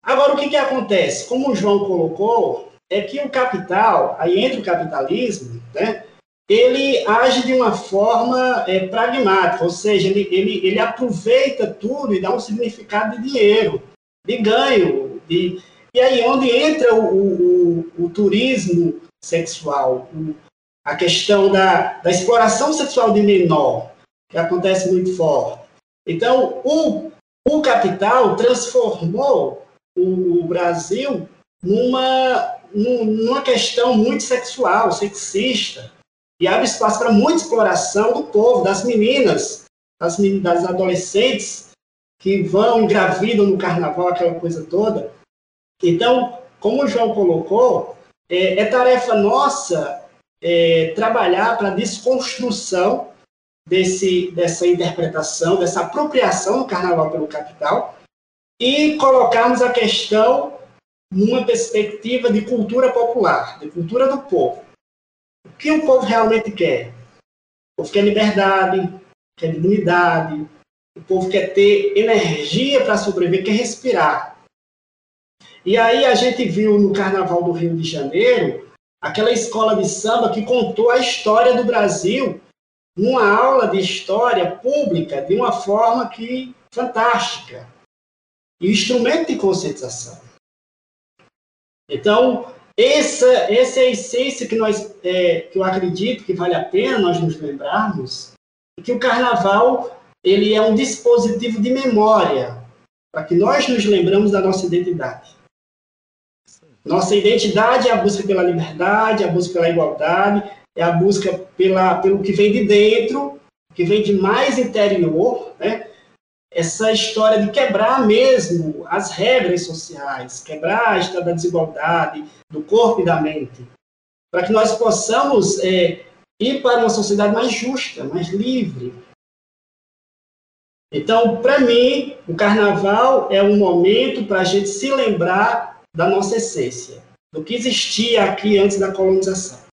Agora, o que, que acontece? Como o João colocou, é que o capital, aí entra o capitalismo, né? Ele age de uma forma é, pragmática, ou seja, ele, ele, ele aproveita tudo e dá um significado de dinheiro, de ganho. De, e aí onde entra o, o, o, o turismo sexual, a questão da, da exploração sexual de menor, que acontece muito forte. Então, o, o capital transformou o, o Brasil numa, numa questão muito sexual, sexista, e abre espaço para muita exploração do povo, das meninas, das, das adolescentes que vão, engravidam no carnaval, aquela coisa toda. Então, como o João colocou, é, é tarefa nossa é, trabalhar para a desconstrução desse, dessa interpretação, dessa apropriação do carnaval pelo capital e colocarmos a questão numa perspectiva de cultura popular, de cultura do povo. O que o povo realmente quer? O povo quer liberdade, quer dignidade, o povo quer ter energia para sobreviver, quer respirar. E aí a gente viu no Carnaval do Rio de Janeiro aquela escola de samba que contou a história do Brasil numa aula de história pública de uma forma que fantástica. E instrumento de conscientização. Então, essa, essa é a essência que, nós, é, que eu acredito que vale a pena nós nos lembrarmos, que o carnaval ele é um dispositivo de memória, para que nós nos lembramos da nossa identidade. Nossa identidade é a busca pela liberdade, a busca pela igualdade, é a busca pela, pelo que vem de dentro, que vem de mais interior, né? Essa história de quebrar mesmo as regras sociais, quebrar a história da desigualdade do corpo e da mente, para que nós possamos é, ir para uma sociedade mais justa, mais livre. Então, para mim, o carnaval é um momento para a gente se lembrar da nossa essência, do que existia aqui antes da colonização.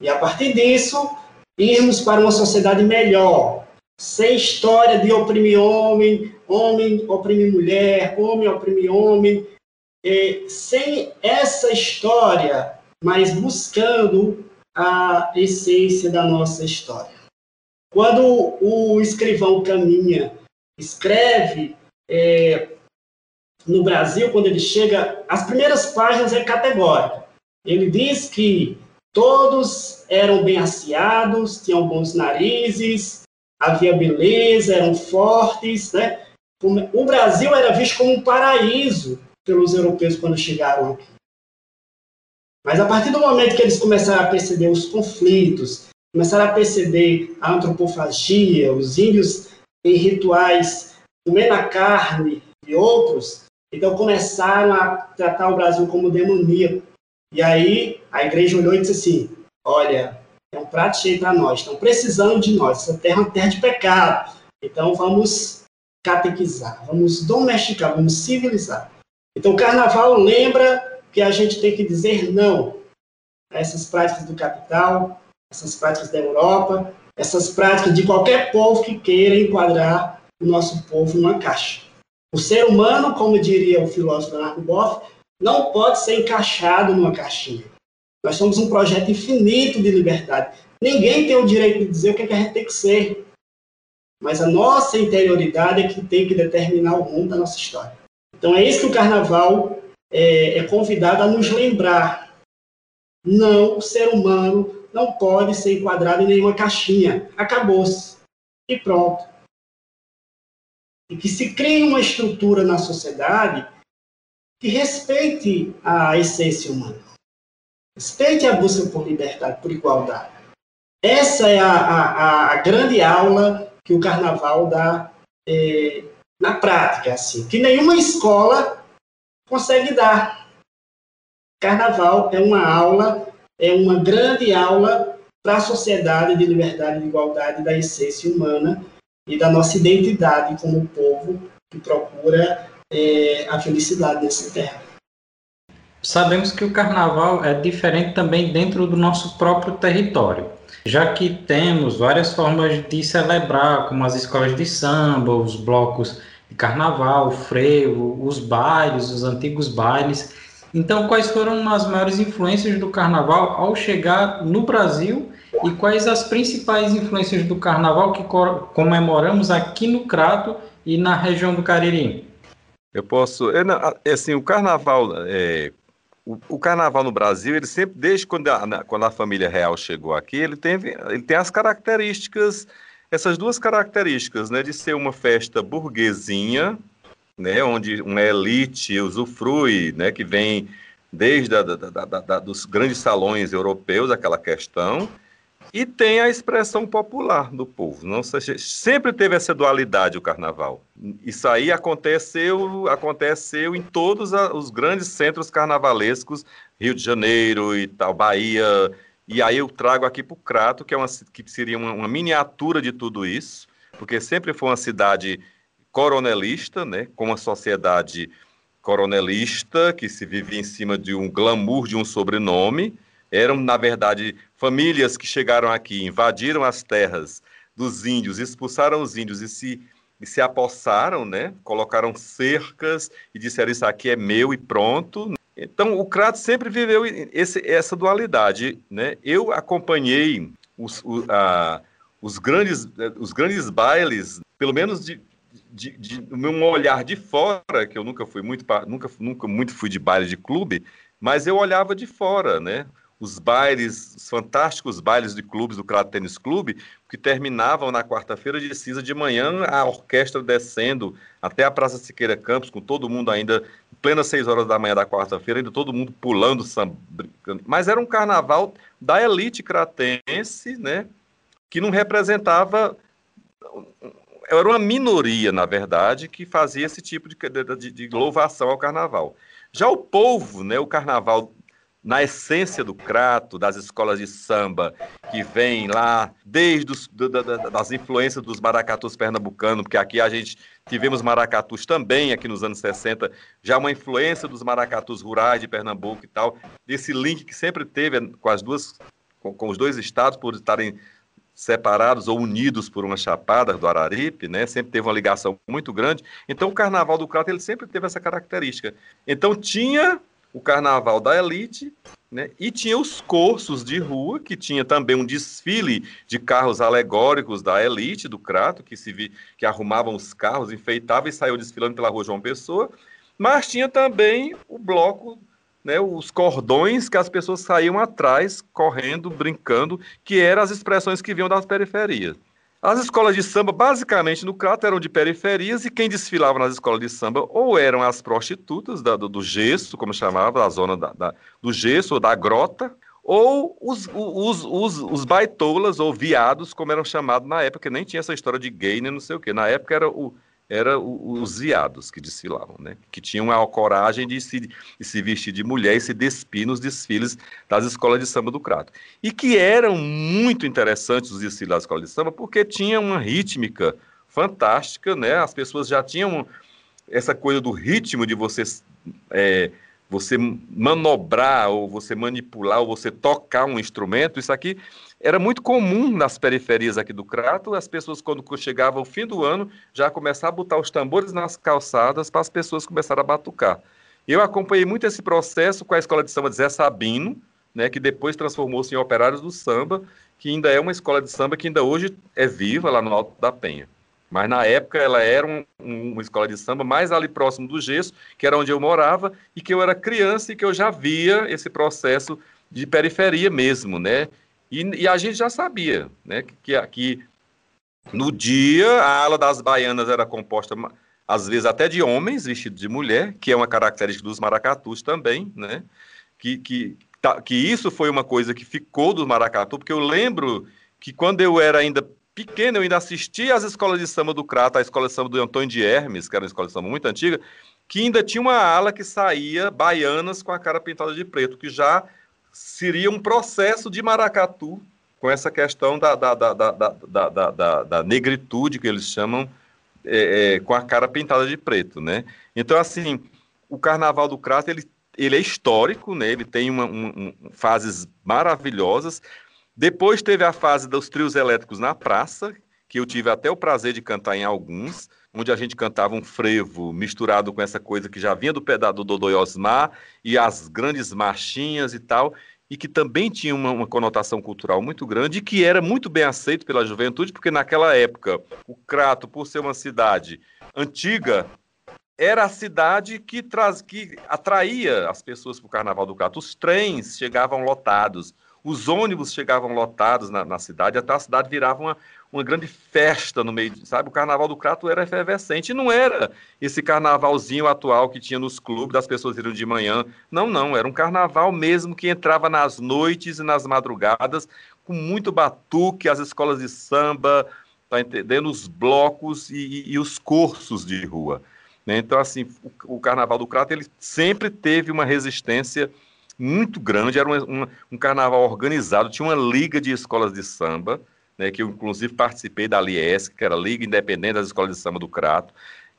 E a partir disso, irmos para uma sociedade melhor, sem história de oprimir homem, homem oprimir mulher, homem oprimir homem, sem essa história, mas buscando a essência da nossa história. Quando o escrivão caminha, escreve é, no Brasil, quando ele chega, as primeiras páginas é categórica. Ele diz que todos eram bem aciados, tinham bons narizes, havia beleza, eram fortes, né? O Brasil era visto como um paraíso pelos europeus quando chegaram aqui. Mas a partir do momento que eles começaram a perceber os conflitos, começaram a perceber a antropofagia, os índios em rituais comendo a carne e outros, então começaram a tratar o Brasil como demoníaco. E aí a igreja olhou e disse assim: olha, é um prato cheio para nós, estão precisando de nós. Essa terra é uma terra de pecado. Então vamos catequizar, vamos domesticar, vamos civilizar. Então o carnaval lembra que a gente tem que dizer não a essas práticas do capital, essas práticas da Europa, essas práticas de qualquer povo que queira enquadrar o nosso povo numa caixa. O ser humano, como diria o filósofo Leonardo Boff, não pode ser encaixado numa caixinha. Nós somos um projeto infinito de liberdade. Ninguém tem o direito de dizer o que, é que a gente tem que ser. Mas a nossa interioridade é que tem que determinar o rumo da nossa história. Então é isso que o carnaval é, é convidado a nos lembrar. Não, o ser humano não pode ser enquadrado em nenhuma caixinha. Acabou-se. E pronto e que se crie uma estrutura na sociedade que respeite a essência humana, respeite a busca por liberdade, por igualdade. Essa é a, a, a grande aula que o carnaval dá é, na prática, assim, que nenhuma escola consegue dar. Carnaval é uma aula, é uma grande aula para a sociedade de liberdade, de igualdade, da essência humana, e da nossa identidade como povo que procura é, a felicidade nessa terra. Sabemos que o carnaval é diferente também dentro do nosso próprio território, já que temos várias formas de celebrar, como as escolas de samba, os blocos de carnaval, o frevo, os bailes, os antigos bailes. Então, quais foram as maiores influências do carnaval ao chegar no Brasil e quais as principais influências do carnaval que comemoramos aqui no Crato e na região do Cariri? Eu posso. Assim, o carnaval. É, o, o, carnaval no Brasil, ele sempre, desde quando a, quando a família real chegou aqui, ele tem, ele tem as características, essas duas características, né, de ser uma festa burguesinha, né, onde uma elite usufrui, né, que vem desde a, da, da, da, dos grandes salões europeus, aquela questão, e tem a expressão popular do povo. Não sempre teve essa dualidade o carnaval. Isso aí aconteceu, aconteceu em todos os grandes centros carnavalescos, Rio de Janeiro e tal, Bahia. E aí eu trago aqui para o Crato, que, é uma, que seria uma, uma miniatura de tudo isso, porque sempre foi uma cidade coronelista, né, com uma sociedade coronelista que se vivia em cima de um glamour de um sobrenome. Eram, na verdade, famílias que chegaram aqui, invadiram as terras dos índios, expulsaram os índios e se, e se apossaram, né? colocaram cercas e disseram isso aqui é meu e pronto. Então, o Crato sempre viveu esse, essa dualidade. Né? Eu acompanhei os, o, a, os, grandes, os grandes bailes, pelo menos de, de, de, de um olhar de fora, que eu nunca fui muito, nunca, nunca muito fui de baile de clube, mas eu olhava de fora, né? Os bailes, os fantásticos bailes de clubes do Crato Tênis Clube, que terminavam na quarta-feira de cinza de manhã, a orquestra descendo até a Praça Siqueira Campos, com todo mundo ainda, em plena seis horas da manhã da quarta-feira, ainda todo mundo pulando, brincando. Mas era um carnaval da elite cratense, né, que não representava era uma minoria, na verdade, que fazia esse tipo de, de, de, louvação ao carnaval. Já o povo, né, o carnaval na essência do Crato, das escolas de samba, que vem lá desde os, da, das influências dos maracatus pernambucanos, porque aqui a gente tivemos maracatus também, aqui nos anos 60, já uma influência dos maracatus rurais de Pernambuco e tal, desse link que sempre teve com as duas, com, com os dois estados, por estarem separados ou unidos por uma chapada do Araripe, né? Sempre teve uma ligação muito grande. Então o Carnaval do Crato ele sempre teve essa característica. Então tinha o carnaval da elite, né? E tinha os cursos de rua, que tinha também um desfile de carros alegóricos da elite do Crato, que se vi, que arrumavam os carros, enfeitavam e saiu desfilando pela rua João Pessoa. Mas tinha também o bloco, né, os cordões que as pessoas saíam atrás, correndo, brincando, que eram as expressões que vinham das periferias. As escolas de samba, basicamente, no Crato, eram de periferias e quem desfilava nas escolas de samba ou eram as prostitutas da, do, do, gesso, como chamava, da zona da, da, do gesso ou da grota, ou os, os, os, os baitolas ou viados, como eram chamados na época, nem tinha essa história de gay nem não sei o quê. Na época era o, era os viados que desfilavam, né? que tinham a coragem de se, de se vestir de mulher e se despir nos desfiles das escolas de samba do Crato. E que eram muito interessantes os desfiles das escolas de samba, porque tinha uma rítmica fantástica, né? as pessoas já tinham essa coisa do ritmo de você, é, você manobrar, ou você manipular, ou você tocar um instrumento, isso aqui era muito comum nas periferias aqui do Crato, as pessoas, quando chegava o fim do ano, já começavam a botar os tambores nas calçadas para as pessoas começarem a batucar. Eu acompanhei muito esse processo com a escola de samba de Zé Sabino, né, que depois transformou-se em Operários do Samba, que ainda é uma escola de samba que ainda hoje é viva lá no Alto da Penha. Mas na época ela era um, um, uma escola de samba mais ali próximo do Gesso, que era onde eu morava, e que eu era criança e que eu já via esse processo de periferia mesmo, né? E, e a gente já sabia né, que, que no dia a ala das baianas era composta às vezes até de homens vestidos de mulher, que é uma característica dos maracatus também, né? Que, que, que isso foi uma coisa que ficou dos maracatu, porque eu lembro que quando eu era ainda pequeno, eu ainda assistia às escolas de samba do Crato, a escola de samba do Antônio de Hermes, que era uma escola de samba muito antiga, que ainda tinha uma ala que saía baianas com a cara pintada de preto, que já seria um processo de maracatu com essa questão da, da, da, da, da, da, da, da negritude, que eles chamam, é, é, com a cara pintada de preto, né? Então, assim, o Carnaval do Crato, ele, ele é histórico, né? Ele tem uma, um, fases maravilhosas. Depois teve a fase dos trios elétricos na praça, que eu tive até o prazer de cantar em alguns, onde a gente cantava um frevo misturado com essa coisa que já vinha do pedal do Dodô Osmar e as grandes marchinhas e tal e que também tinha uma, uma, conotação cultural muito grande e que era muito bem aceito pela juventude, porque naquela época o Crato, por ser uma cidade antiga, era a cidade que, traz, que atraía as pessoas para o Carnaval do Crato. Os trens chegavam lotados, os ônibus chegavam lotados na, na cidade, até a cidade virava uma, uma grande festa no meio, sabe? O carnaval do Crato era efervescente, não era esse carnavalzinho atual que tinha nos clubes, das pessoas irem de manhã. Não, não, era um carnaval mesmo que entrava nas noites e nas madrugadas, com muito batuque, as escolas de samba, tá entendendo? Os blocos e, e, e os cursos de rua. Né? Então, assim, o, o, Carnaval do Crato, ele sempre teve uma resistência muito grande, era um, um, um carnaval organizado, tinha uma liga de escolas de samba, né, que eu inclusive participei da LIES, que era a Liga Independente das Escolas de Samba do Crato,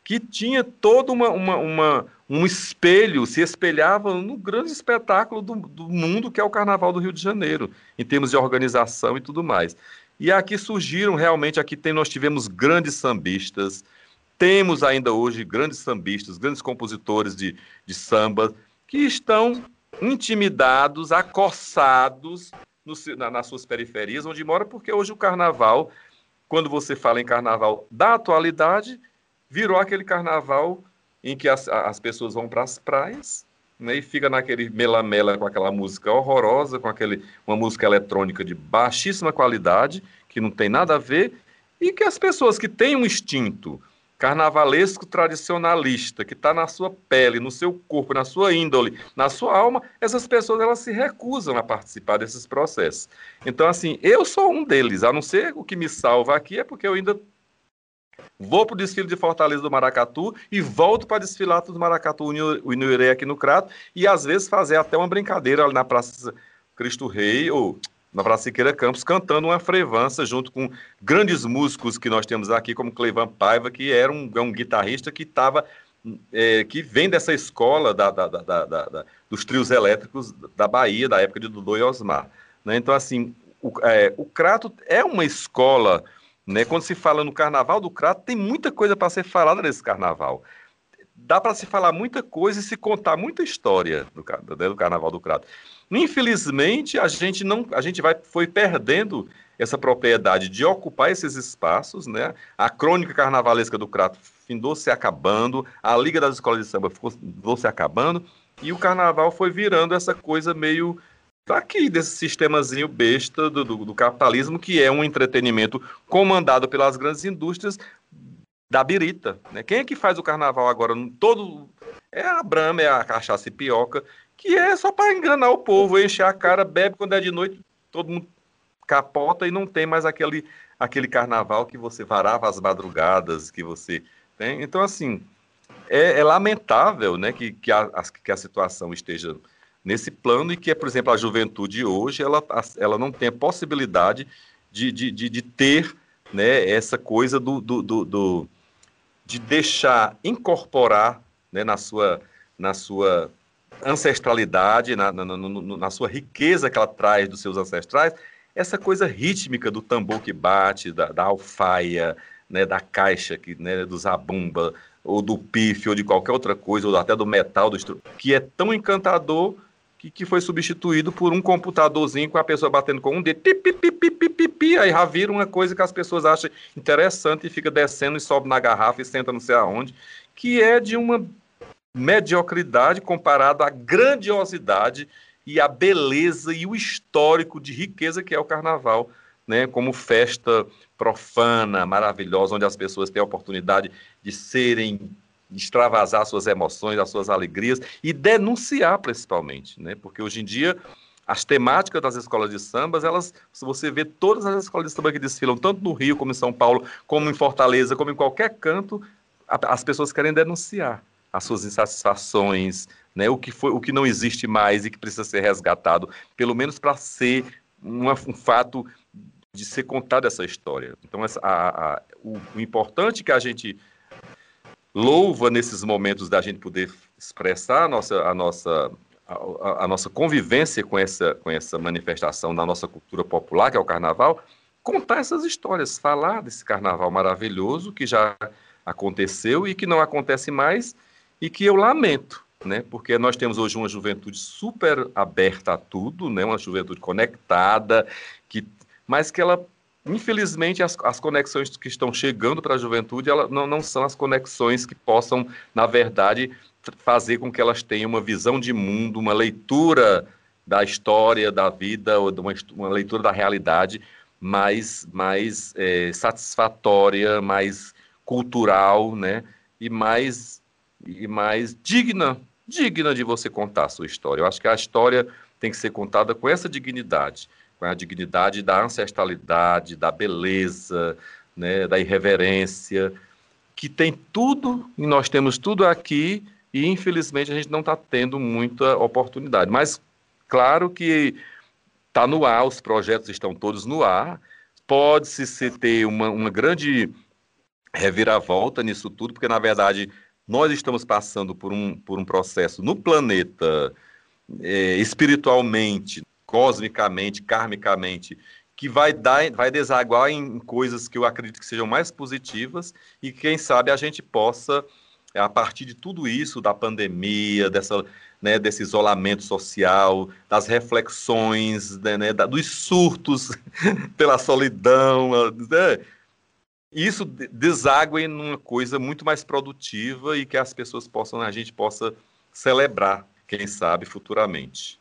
que tinha todo uma, uma, uma, um espelho, se espelhava no grande espetáculo do, do, mundo que é o Carnaval do Rio de Janeiro, em termos de organização e tudo mais. E aqui surgiram realmente, aqui tem, nós tivemos grandes sambistas, temos ainda hoje grandes sambistas, grandes compositores de, de samba, que estão intimidados, acossados no, na, nas suas periferias, onde mora, porque hoje o carnaval, quando você fala em carnaval da atualidade, virou aquele carnaval em que as, as pessoas vão para as praias né, e fica naquele melamela com aquela música horrorosa, com aquele, uma música eletrônica de baixíssima qualidade, que não tem nada a ver, e que as pessoas que têm um instinto carnavalesco tradicionalista que está na sua pele, no seu corpo, na sua índole, na sua alma, essas pessoas elas se recusam a participar desses processos. Então, assim, eu sou um deles, a não ser o que me salva aqui é porque eu ainda vou para o desfile de Fortaleza do Maracatu e volto para desfilar do Maracatu o Inuirê aqui no Crato e às vezes fazer até uma brincadeira ali na Praça Cristo Rei ou na Praça Siqueira Campos, cantando uma frevança junto com grandes músicos que nós temos aqui, como Cleivan Paiva, que era um, é um guitarrista que estava é, que vem dessa escola da, da, da, dos trios elétricos da Bahia, da época de Dudu e Osmar. Né? Então, assim, o, é, o Crato é uma escola, né? quando se fala no Carnaval do Crato, tem muita coisa para ser falada nesse Carnaval. Dá para se falar muita coisa e se contar muita história do, do Carnaval do Crato. Infelizmente, a gente não, a gente vai, foi perdendo essa propriedade de ocupar esses espaços, né? A crônica carnavalesca do Crato findou se acabando, a Liga das Escolas de Samba findou se acabando, e o carnaval foi virando essa coisa meio aqui desse sistemazinho besta do, do, do, capitalismo, que é um entretenimento comandado pelas grandes indústrias da birita. Né? Quem é que faz o carnaval agora? Todo é a Brahma, é a cachaça e pioca, que é só para enganar o povo, encher a cara, bebe quando é de noite, todo mundo capota e não tem mais aquele, aquele carnaval que você varava as madrugadas, que você tem. Então, assim, é, é lamentável né, que, que, a, que a situação esteja nesse plano e que, por exemplo, a juventude hoje ela, ela não tem a possibilidade de, de, de, de ter né, essa coisa do, do, do, do de deixar incorporar né, na, sua, na sua ancestralidade, na, na, na, na, sua riqueza que ela traz dos seus ancestrais, essa coisa rítmica do tambor que bate, da, da alfaia, né, da caixa, que, né, do zabumba, ou do pife, ou de qualquer outra coisa, ou até do metal, do que é tão encantador que, que foi substituído por um computadorzinho com a pessoa batendo com um dedo, pi, pi, pi, pi, pi, pi, pi, aí já vira uma coisa que as pessoas acham interessante e fica descendo e sobe na garrafa e senta não sei aonde, que é de uma mediocridade comparado à grandiosidade e à beleza e o histórico de riqueza que é o carnaval, né, como festa profana, maravilhosa, onde as pessoas têm a oportunidade de serem extravasar suas emoções, as suas alegrias e denunciar principalmente, né? Porque hoje em dia as temáticas das escolas de sambas, elas, se você vê todas as escolas de samba que desfilam, tanto no Rio como em São Paulo, como em Fortaleza, como em qualquer canto, as pessoas querem denunciar as suas insatisfações, né, o que foi, o que não existe mais e que precisa ser resgatado, pelo menos para ser uma, um fato de ser contada essa história. Então, essa, a, a, o, o importante que a gente louva nesses momentos da gente poder expressar a nossa, a nossa, a, a, nossa convivência com essa, com essa manifestação da nossa cultura popular, que é o carnaval, contar essas histórias, falar desse carnaval maravilhoso que já aconteceu e que não acontece mais e que eu lamento, né? Porque nós temos hoje uma juventude super aberta a tudo, né? Uma juventude conectada, que mas que ela Infelizmente, as, as conexões que estão chegando para a juventude ela, não, não são as conexões que possam, na verdade, fazer com que elas tenham uma visão de mundo, uma leitura da história, da vida, ou uma, uma leitura da realidade mais, mais é, satisfatória, mais cultural, né? E mais, e mais digna, digna de você contar a sua história. Eu acho que a história tem que ser contada com essa dignidade com a dignidade da ancestralidade, da beleza, né, da irreverência, que tem tudo, e nós temos tudo aqui, e infelizmente a gente não está tendo muita oportunidade. Mas, claro que está no ar, os projetos estão todos no ar, pode-se ter uma, uma grande reviravolta nisso tudo, porque, na verdade, nós estamos passando por um, por um processo no planeta, é, espiritualmente, cosmicamente, karmicamente, que vai dar, vai desaguar em coisas que eu acredito que sejam mais positivas e quem sabe a gente possa a partir de tudo isso, da pandemia, dessa, né, desse isolamento social, das reflexões, né, né, dos surtos pela solidão, né, isso deságua em uma coisa muito mais produtiva e que as pessoas possam, a gente possa celebrar, quem sabe, futuramente.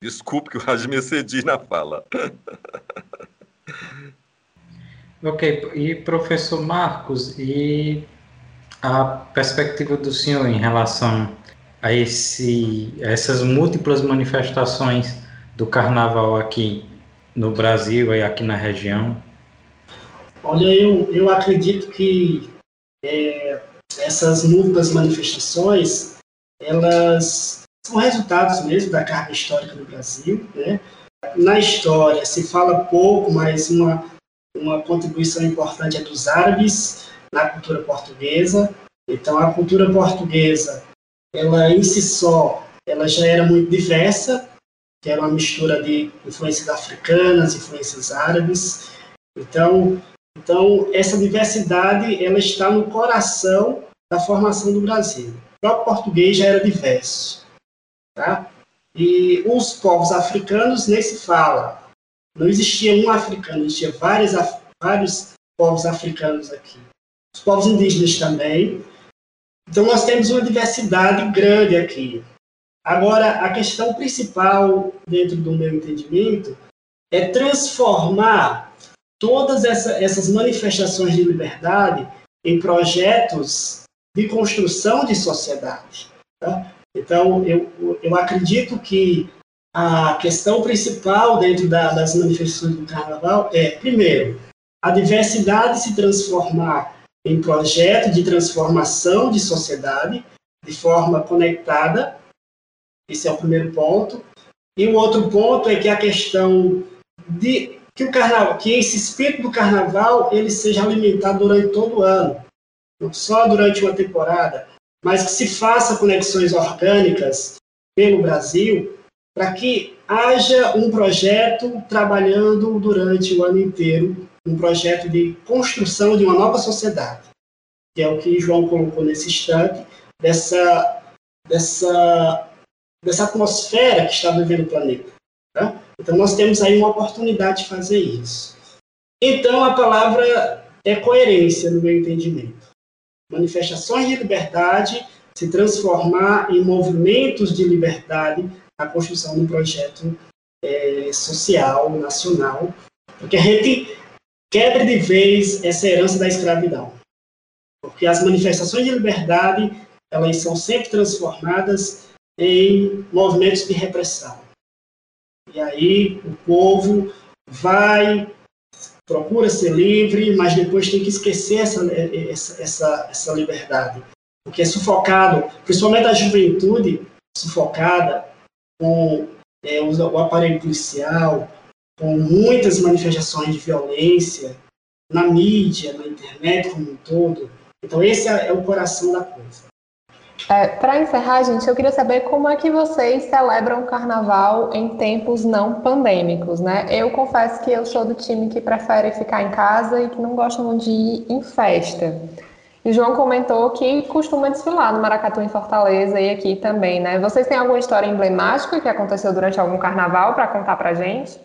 Desculpe que eu me excedi na fala. ok, e professor Marcos, e a perspectiva do senhor em relação a, esse, a essas múltiplas manifestações do carnaval aqui no Brasil e aqui na região? Olha, eu, eu acredito que é, essas múltiplas manifestações, elas são resultados mesmo da carga histórica do Brasil. Né? Na história se fala pouco, mas uma, uma contribuição importante é dos árabes na cultura portuguesa. Então, a cultura portuguesa, ela em si só, ela já era muito diversa, que era uma mistura de influências africanas, influências árabes. Então, então essa diversidade, ela está no coração da formação do Brasil. O próprio português já era diverso. Tá? E os povos africanos nem se fala. Não existia um africano, existia vários, vários povos africanos aqui. Os povos indígenas também. Então, nós temos uma diversidade grande aqui. Agora, a questão principal, dentro do meu entendimento, é transformar todas essa, essas manifestações de liberdade em projetos de construção de sociedade. Tá? Então, eu, eu acredito que a questão principal dentro da, das manifestações do Carnaval é, primeiro, a diversidade se transformar em projeto de transformação de sociedade de forma conectada. Esse é o primeiro ponto. E o outro ponto é que a questão de que o carnaval, que esse espírito do carnaval ele seja alimentado durante todo o ano, não só durante uma temporada, mas que se faça conexões orgânicas pelo Brasil para que haja um projeto trabalhando durante o ano inteiro, um projeto de construção de uma nova sociedade, que é o que João colocou nesse instante, dessa, dessa, dessa atmosfera que está vivendo o planeta. Tá? Então, nós temos aí uma oportunidade de fazer isso. Então, a palavra é coerência, no meu entendimento manifestações de liberdade se transformar em movimentos de liberdade na construção de um projeto é, social, nacional, porque a gente quebre de vez essa herança da escravidão. Porque as manifestações de liberdade, elas são sempre transformadas em movimentos de repressão. E aí o povo vai procura ser livre, mas depois tem que esquecer essa, essa, essa, essa liberdade. Porque é sufocado, principalmente a juventude, sufocada com é, o, o aparelho policial, com muitas manifestações de violência na mídia, na internet como um todo. Então, esse é, é o coração da coisa. É, Para encerrar, gente, eu queria saber como é que vocês celebram o carnaval em tempos não pandêmicos, né? Eu confesso que eu sou do time que prefere ficar em casa e que não gosta muito de ir em festa. E João comentou que costuma desfilar no Maracatu em Fortaleza e aqui também, né? Vocês têm alguma história emblemática que aconteceu durante algum carnaval para contar para gente?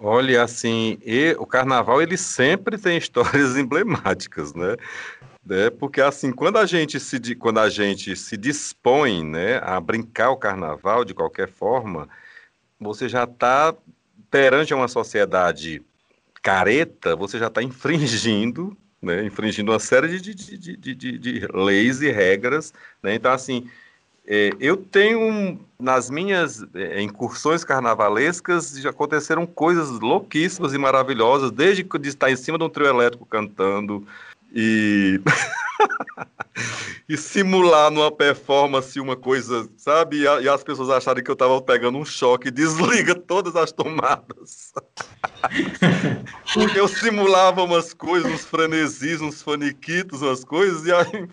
Olha, assim, e, o carnaval ele sempre tem histórias emblemáticas, né? É, porque assim, quando a gente se quando a gente se dispõe, né, a brincar o carnaval de qualquer forma, você já está perante uma sociedade careta, você já está infringindo, né, infringindo uma série de, de, de, de, de leis e regras, né? Então assim, é, eu tenho, nas minhas é, incursões carnavalescas, já aconteceram coisas louquíssimas e maravilhosas, desde de estar em cima de um trio elétrico cantando e. e simular numa performance uma coisa, sabe? E, a, e as pessoas acharem que eu estava pegando um choque, desliga todas as tomadas. Porque eu simulava umas coisas, uns frenesis, uns faniquitos, umas coisas, e aí.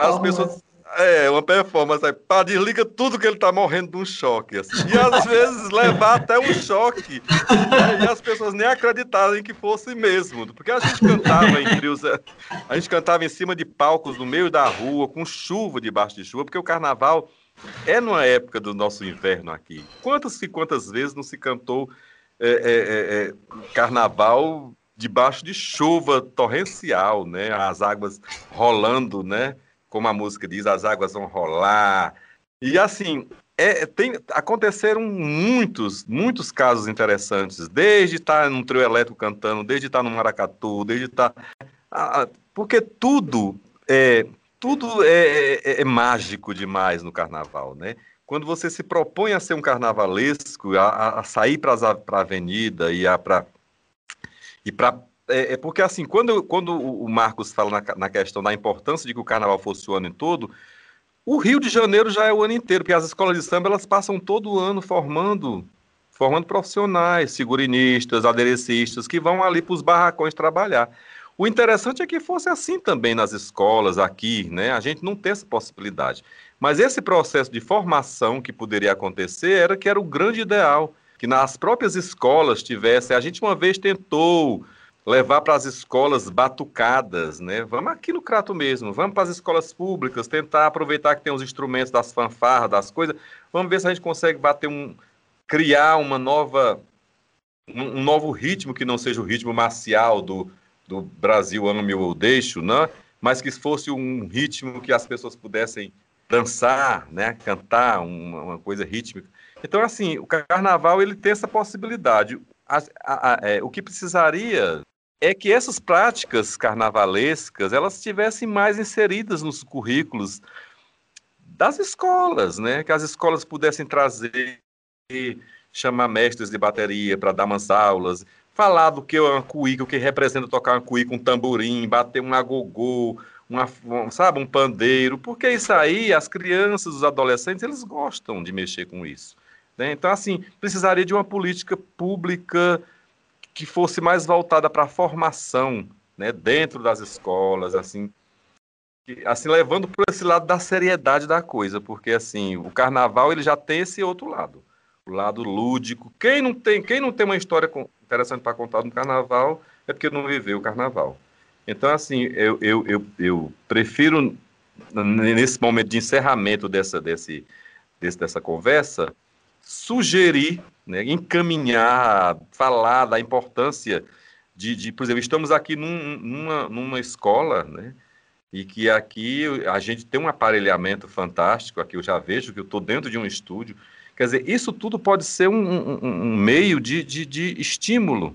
As pessoas é, uma performance. Aí, pá, desliga tudo que ele tá morrendo de um choque. Assim. E às vezes levar até um choque. Né? E as pessoas nem acreditarem que fosse mesmo. Porque a gente cantava em trios, é, a gente cantava em cima de palcos no meio da rua, com chuva debaixo de chuva, porque o carnaval é numa época do nosso inverno aqui. Quantas e quantas vezes não se cantou é, é, é, é carnaval debaixo de chuva torrencial, né? As águas rolando, né? Como a música diz, as águas vão rolar. E assim, é, tem, aconteceram muitos, muitos casos interessantes, desde estar num trio elétrico cantando, desde estar no maracatu, desde estar. porque tudo é, tudo é, é, é, mágico demais no carnaval, né? Quando você se propõe a ser um carnavalesco, a, a sair para a avenida e para e para é, é, porque assim, quando, quando o Marcos fala na, na, questão da importância de que o carnaval fosse o ano todo, o Rio de Janeiro já é o ano inteiro, porque as escolas de samba elas passam todo ano formando formando profissionais, figurinistas, aderecistas, que vão ali para os barracões trabalhar. O interessante é que fosse assim também nas escolas, aqui, né? A gente não tem essa possibilidade. Mas esse processo de formação que poderia acontecer era que era o grande ideal, que nas próprias escolas tivesse. A gente uma vez tentou levar para as escolas batucadas, né? Vamos aqui no Crato mesmo, vamos para as escolas públicas, tentar aproveitar que tem os instrumentos das fanfarras, das coisas, vamos ver se a gente consegue bater um, criar uma nova, um, um novo ritmo que não seja o ritmo marcial do, do Brasil ame ou deixo, né? Mas que fosse um ritmo que as pessoas pudessem dançar, né? Cantar, uma, uma coisa rítmica. Então, assim, o carnaval ele tem essa possibilidade. A, a, a, é, o que precisaria é que essas práticas carnavalescas elas estivessem mais inseridas nos currículos das escolas, né? Que as escolas pudessem trazer, chamar mestres de bateria para dar umas aulas, falar do que é uma cuíca, o que representa tocar uma cuíca, um tamborim, bater um agogô, uma, um, sabe, um pandeiro, porque isso aí, as crianças, os adolescentes, eles gostam de mexer com isso. Né? Então, assim, precisaria de uma política pública que fosse mais voltada para a formação, né, dentro das escolas, assim, assim levando para esse lado da seriedade da coisa, porque assim o carnaval ele já tem esse outro lado, o lado lúdico. Quem não tem, quem não tem uma história interessante para contar no carnaval é porque não viveu o carnaval. Então assim eu, eu, eu, eu prefiro nesse momento de encerramento dessa desse, desse dessa conversa sugerir né, encaminhar, falar da importância de, de, por exemplo, estamos aqui num, numa, numa escola, né, e que aqui a gente tem um aparelhamento fantástico, aqui eu já vejo que eu estou dentro de um estúdio, quer dizer, isso tudo pode ser um, um, um meio de, de, de estímulo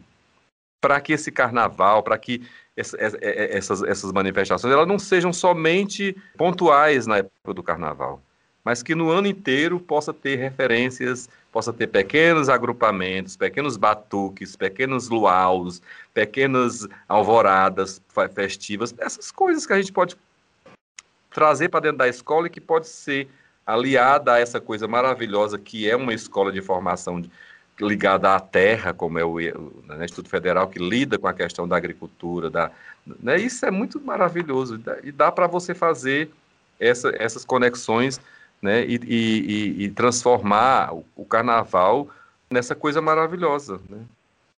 para que esse carnaval, para que essa, essas, essas manifestações elas não sejam somente pontuais na época do carnaval, mas que no ano inteiro possa ter referências, possa ter pequenos agrupamentos, pequenos batuques, pequenos luaus, pequenas alvoradas festivas, essas coisas que a gente pode trazer para dentro da escola e que pode ser aliada a essa coisa maravilhosa que é uma escola de formação ligada à terra, como é o, o né, Instituto Federal, que lida com a questão da agricultura, da, né, isso é muito maravilhoso, e dá para você fazer essa, essas conexões né, e, e, e transformar o, carnaval nessa coisa maravilhosa, né,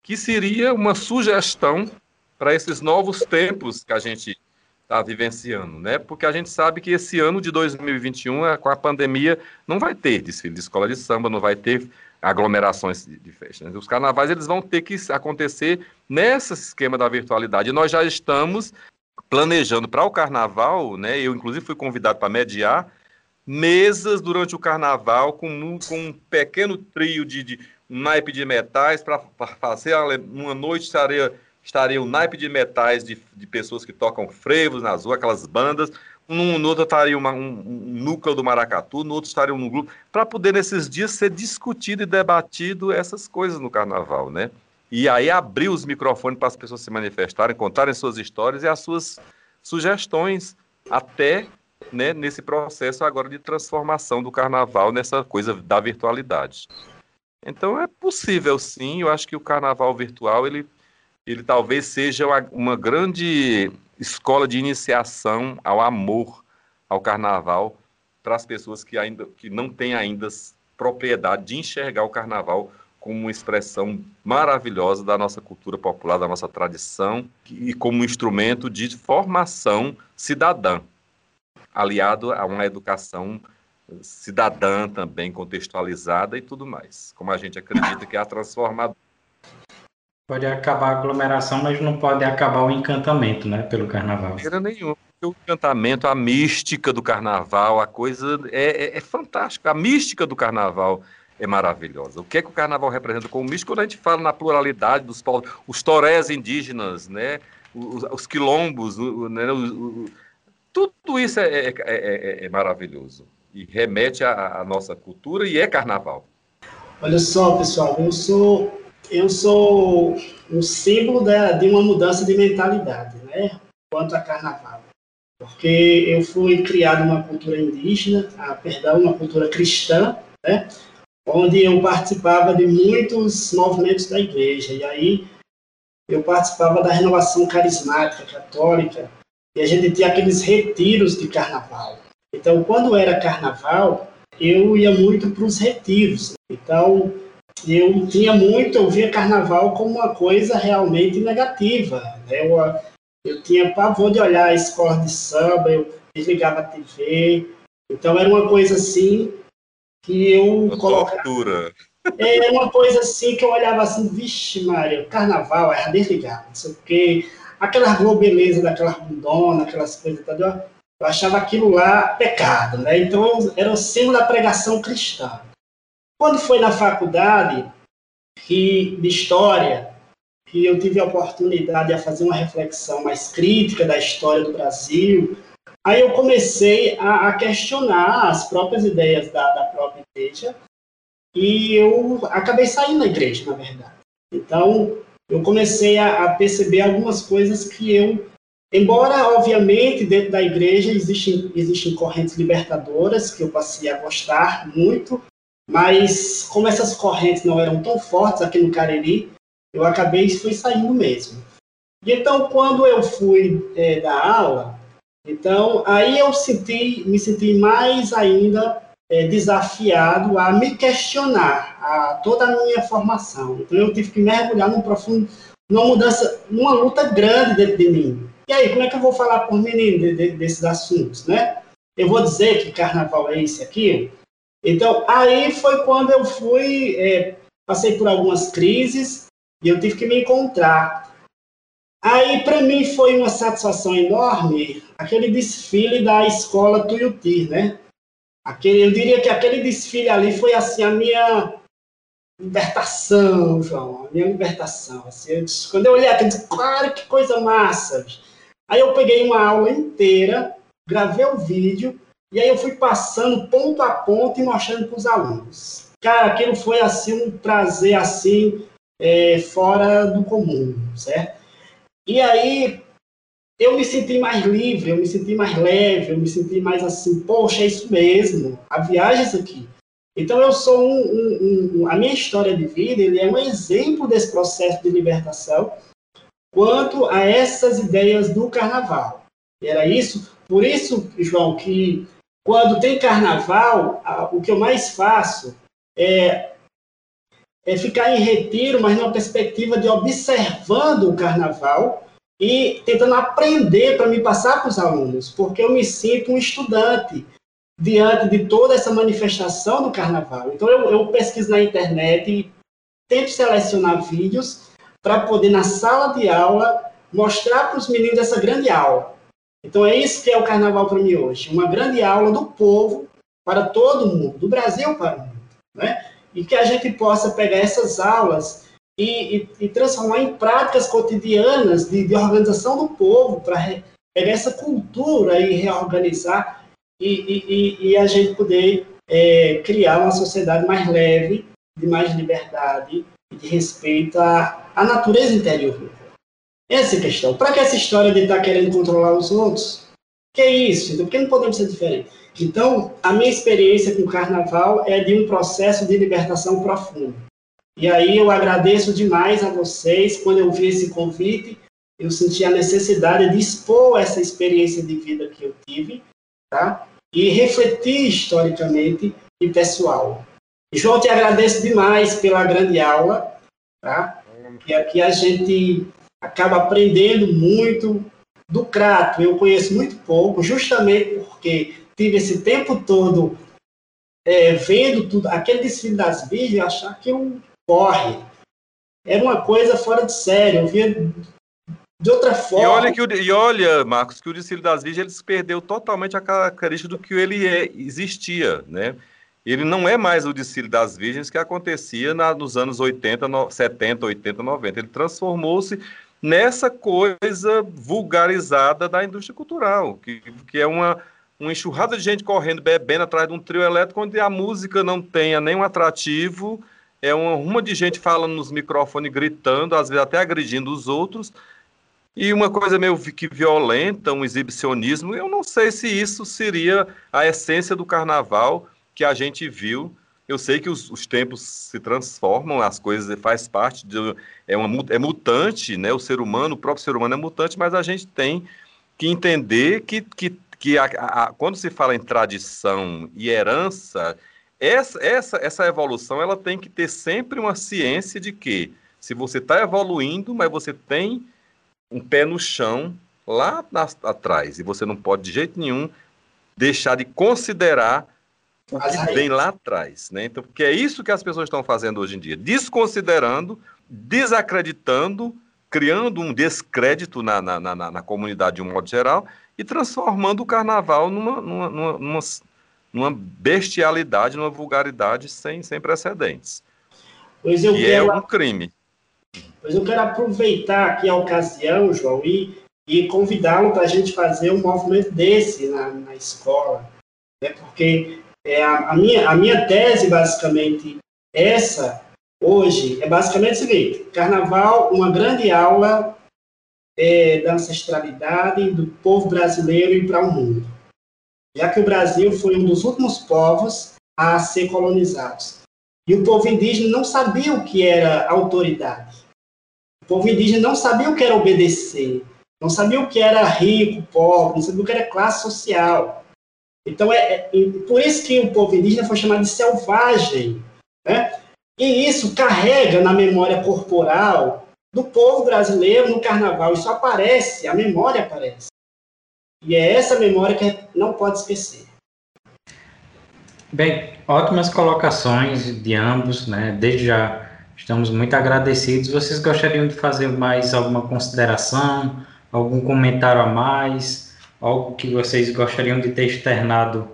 que seria uma sugestão para esses novos tempos que a gente está vivenciando, né? Porque a gente sabe que esse ano de 2021, é, com a pandemia, não vai ter desfile de escola de samba, não vai ter aglomerações de, festas. Né? Os carnavais eles vão ter que acontecer nesse esquema da virtualidade. E nós já estamos planejando para o carnaval, né? Eu inclusive fui convidado para mediar mesas durante o carnaval com, com um pequeno trio de, de um naipe de metais para fazer uma noite estaria estaria naipe de metais de, de pessoas que tocam frevos nas ruas, aquelas bandas. Um, no outro estaria uma, um, um, núcleo do maracatu, no outro estaria um grupo, para poder nesses dias ser discutido e debatido essas coisas no carnaval, né? E aí abrir os microfones para as pessoas se manifestarem, contarem suas histórias e as suas sugestões, até né, nesse processo agora de transformação do carnaval nessa coisa da virtualidade. Então é possível sim, eu acho que o carnaval virtual ele ele talvez seja uma, uma grande escola de iniciação ao amor ao carnaval para as pessoas que ainda que não têm ainda propriedade de enxergar o carnaval como uma expressão maravilhosa da nossa cultura popular, da nossa tradição e como um instrumento de formação cidadã, aliado a uma educação cidadã também contextualizada e tudo mais, como a gente acredita que é a transformadora. Pode acabar a aglomeração, mas não pode acabar o encantamento, né, pelo carnaval. De nenhuma. O encantamento, a mística do carnaval, a coisa é, é, é fantástica. A mística do carnaval é maravilhosa. O que é que o carnaval representa como místico? Quando a gente fala na pluralidade dos povos, os torés indígenas, né, os, os quilombos, né, tudo isso é, é, é, é, maravilhoso e remete à, à nossa cultura e é carnaval. Olha só, pessoal, eu sou eu sou um símbolo da, de uma mudança de mentalidade, né, quanto a carnaval. Porque eu fui criado numa cultura indígena, perdão, uma cultura cristã, né, onde eu participava de muitos movimentos da igreja. E aí eu participava da renovação carismática católica, e a gente tinha aqueles retiros de carnaval. Então, quando era carnaval, eu ia muito para os retiros. Então, eu tinha muito, eu via carnaval como uma coisa realmente negativa. Né? Eu, eu tinha pavor de olhar a escola de samba, eu desligava a TV. Então era uma coisa assim que eu uma colocava. Tortura. É uma coisa assim que eu olhava assim, vixe, Maria, carnaval, era desligado, não sei o quê. Aquela beleza daquela bundona, aquelas coisas, tá, eu achava aquilo lá pecado, né? Então era o símbolo da pregação cristã. Quando foi na faculdade que, de História, que eu tive a oportunidade de fazer uma reflexão mais crítica da história do Brasil, aí eu comecei a, a questionar as próprias ideias da, da própria igreja e eu acabei saindo da igreja, na verdade. Então, eu comecei a, a, perceber algumas coisas que eu, embora, obviamente, dentro da igreja existem, existem correntes libertadoras que eu passei a gostar muito, mas como essas correntes não eram tão fortes aqui no Cariri, eu acabei fui saindo mesmo. E então quando eu fui é, dar aula, então aí eu senti, me senti mais ainda é, desafiado a me questionar a toda a minha formação. Então eu tive que mergulhar num profundo, numa mudança, numa luta grande dentro de mim. E aí, como é que eu vou falar por menino de, de, desses assuntos, né? Eu vou dizer que carnaval é isso aqui? Então, aí foi quando eu fui, é, passei por algumas crises e eu tive que me encontrar. Aí, para mim, foi uma satisfação enorme aquele desfile da escola Tuiuti, né? Aquele, eu diria que aquele desfile ali foi, assim, a minha libertação, João, a minha libertação. Assim, eu disse, quando eu olhei aqui, eu disse, claro, que coisa massa. Aí eu peguei uma aula inteira, gravei o vídeo e aí eu fui passando ponto a ponto e mostrando para os alunos. Cara, aquilo foi assim um prazer assim é, fora do comum, certo? E aí eu me senti mais livre, eu me senti mais leve, eu me senti mais assim, poxa, é isso mesmo, a viagem é isso aqui. Então, eu sou um, um, um, a minha história de vida, ele é um exemplo desse processo de libertação quanto a essas ideias do carnaval. Era isso, por isso, João, que quando tem carnaval, o que eu mais faço é, é ficar em retiro, mas numa perspectiva de observando o carnaval e tentando aprender para me passar para os alunos, porque eu me sinto um estudante diante de toda essa manifestação do carnaval. Então, eu, eu pesquiso na internet e tento selecionar vídeos para poder, na sala de aula, mostrar para os meninos essa grande aula. Então, é isso que é o carnaval para mim hoje. Uma grande aula do povo para todo mundo, do Brasil para o mundo. Né? E que a gente possa pegar essas aulas e, e, e transformar em práticas cotidianas de, de organização do povo, para pegar essa cultura e reorganizar e, e, a gente poder é, criar uma sociedade mais leve, de mais liberdade e de respeito à, à natureza interior. Essa é a questão. Para que essa história de estar tá querendo controlar os outros? Que é isso? Então, por que não podemos ser diferentes? Então, a minha experiência com o carnaval é de um processo de libertação profundo. E aí eu agradeço demais a vocês. Quando eu vi esse convite, eu senti a necessidade de expor essa experiência de vida que eu tive tá? E refletir historicamente e pessoal. João, te agradeço demais pela grande aula, tá? Que aqui a gente acaba aprendendo muito do Crato. Eu conheço muito pouco, justamente porque tive esse tempo todo é, vendo tudo, aquele desfile das virgens, achar que eu corre. Era uma coisa fora de sério. Eu via de outra forma. E olha, que o, e olha, Marcos, que o Discípulo das Virgens perdeu totalmente a característica do que ele é, existia, né? Ele não é mais o Discípulo das Virgens que acontecia na, nos anos 80, no, 70, 80, 90. Ele transformou-se nessa coisa vulgarizada da indústria cultural, que, que é uma, uma enxurrada de gente correndo, bebendo atrás de um trio elétrico, onde a música não tenha nenhum atrativo, é uma ruma de gente falando nos microfones, gritando, às vezes até agredindo os outros, e uma coisa meio que violenta, um exibicionismo, eu não sei se isso seria a essência do carnaval que a gente viu. Eu sei que os, os tempos se transformam, as coisas faz parte de é uma é mutante, né? O ser humano, o próprio ser humano é mutante, mas a gente tem que entender que, que, que a, a, quando se fala em tradição e herança, essa, essa, essa evolução ela tem que ter sempre uma ciência de que se você está evoluindo, mas você tem um pé no chão lá na, atrás. E você não pode de jeito nenhum deixar de considerar o que vem lá atrás. Né? Então, porque é isso que as pessoas estão fazendo hoje em dia, desconsiderando, desacreditando, criando um descrédito na, na, na, na comunidade de um modo geral e transformando o carnaval numa, numa, numa, numa bestialidade, numa vulgaridade sem, sem precedentes. Pois eu e é quero... é um crime. Pois eu quero aproveitar aqui a ocasião, João, e, e convidá-lo para a gente fazer um movimento desse na, na escola. Né? Porque é, a, a, minha, a minha tese, basicamente, essa, hoje, é basicamente o seguinte: Carnaval, uma grande aula é, da ancestralidade do povo brasileiro e para o mundo. Já que o Brasil foi um dos últimos povos a ser colonizados. E o povo indígena não sabia o que era autoridade. O povo indígena não sabia o que era obedecer, não sabia o que era rico, pobre, não sabia o que era classe social. Então, é, é por isso que o povo indígena foi chamado de selvagem. Né? E isso carrega na memória corporal do povo brasileiro no carnaval. Isso aparece, a memória aparece. E é essa memória que não pode esquecer. Bem, ótimas colocações de ambos, né? Desde já Estamos muito agradecidos. Vocês gostariam de fazer mais alguma consideração, algum comentário a mais, algo que vocês gostariam de ter externado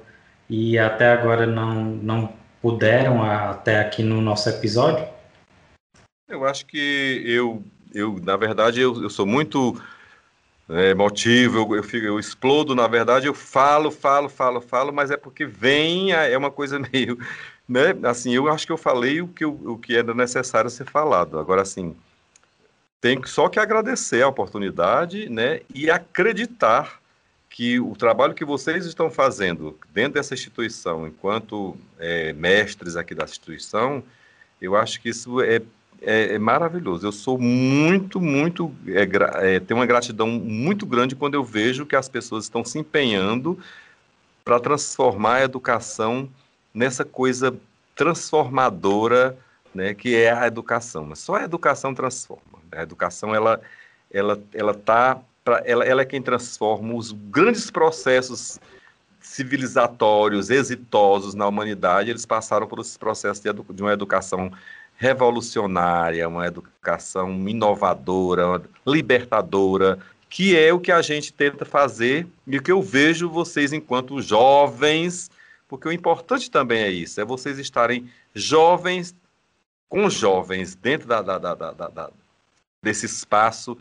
e até agora não, não puderam até aqui no nosso episódio? Eu acho que eu, eu na verdade, eu, eu sou muito é, emotivo, eu, eu, fico, eu explodo, na verdade, eu falo, falo, falo, falo, mas é porque vem, é uma coisa meio né, assim, eu acho que eu falei o que, o que era necessário ser falado. Agora, assim, tem só que agradecer a oportunidade, né, e acreditar que o trabalho que vocês estão fazendo dentro dessa instituição, enquanto é, mestres aqui da instituição, eu acho que isso é, é, é maravilhoso. Eu sou muito, muito, é, é, tenho uma gratidão muito grande quando eu vejo que as pessoas estão se empenhando para transformar a educação nessa coisa transformadora, né, que é a educação. Mas só a educação transforma. A educação ela, ela, ela tá pra, ela, ela é quem transforma os grandes processos civilizatórios exitosos na humanidade. Eles passaram por esses processos de, de uma educação revolucionária, uma educação inovadora, libertadora, que é o que a gente tenta fazer e o que eu vejo vocês enquanto jovens, porque o importante também é isso, é vocês estarem jovens com jovens dentro da, da, da, da desse espaço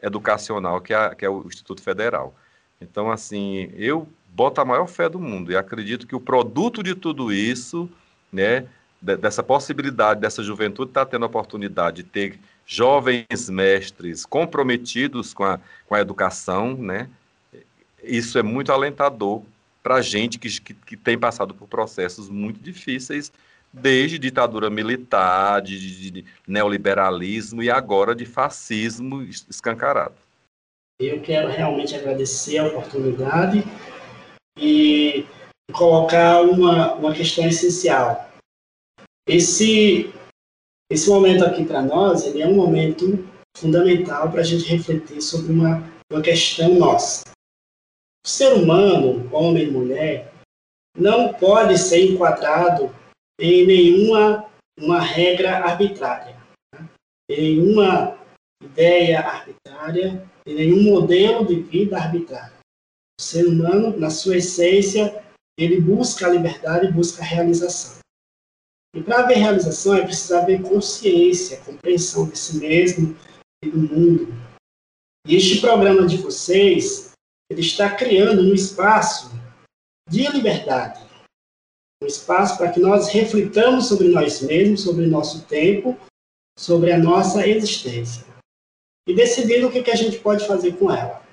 educacional que é, que é o Instituto Federal. Então, assim, eu boto a maior fé do mundo e acredito que o produto de tudo isso, né, dessa possibilidade dessa juventude estar tá tendo a oportunidade de ter jovens mestres comprometidos com a, com a educação, né, isso é muito alentador para gente que, que, que tem passado por processos muito difíceis desde ditadura militar, de, de, neoliberalismo e agora de fascismo escancarado. Eu quero realmente agradecer a oportunidade e colocar uma, uma questão essencial. Esse, esse momento aqui para nós, ele é um momento fundamental para a gente refletir sobre uma, uma questão nossa. O ser humano, homem e mulher, não pode ser enquadrado em nenhuma uma regra arbitrária, né? em nenhuma ideia arbitrária, em nenhum modelo de vida arbitrário. O ser humano, na sua essência, ele busca a liberdade busca a realização. E para haver realização é preciso haver consciência, compreensão de si mesmo e do mundo. E este programa de vocês, ele está criando um espaço de liberdade, um espaço para que nós reflitamos sobre nós mesmos, sobre o nosso tempo, sobre a nossa existência. E decidir o que, que a gente pode fazer com ela.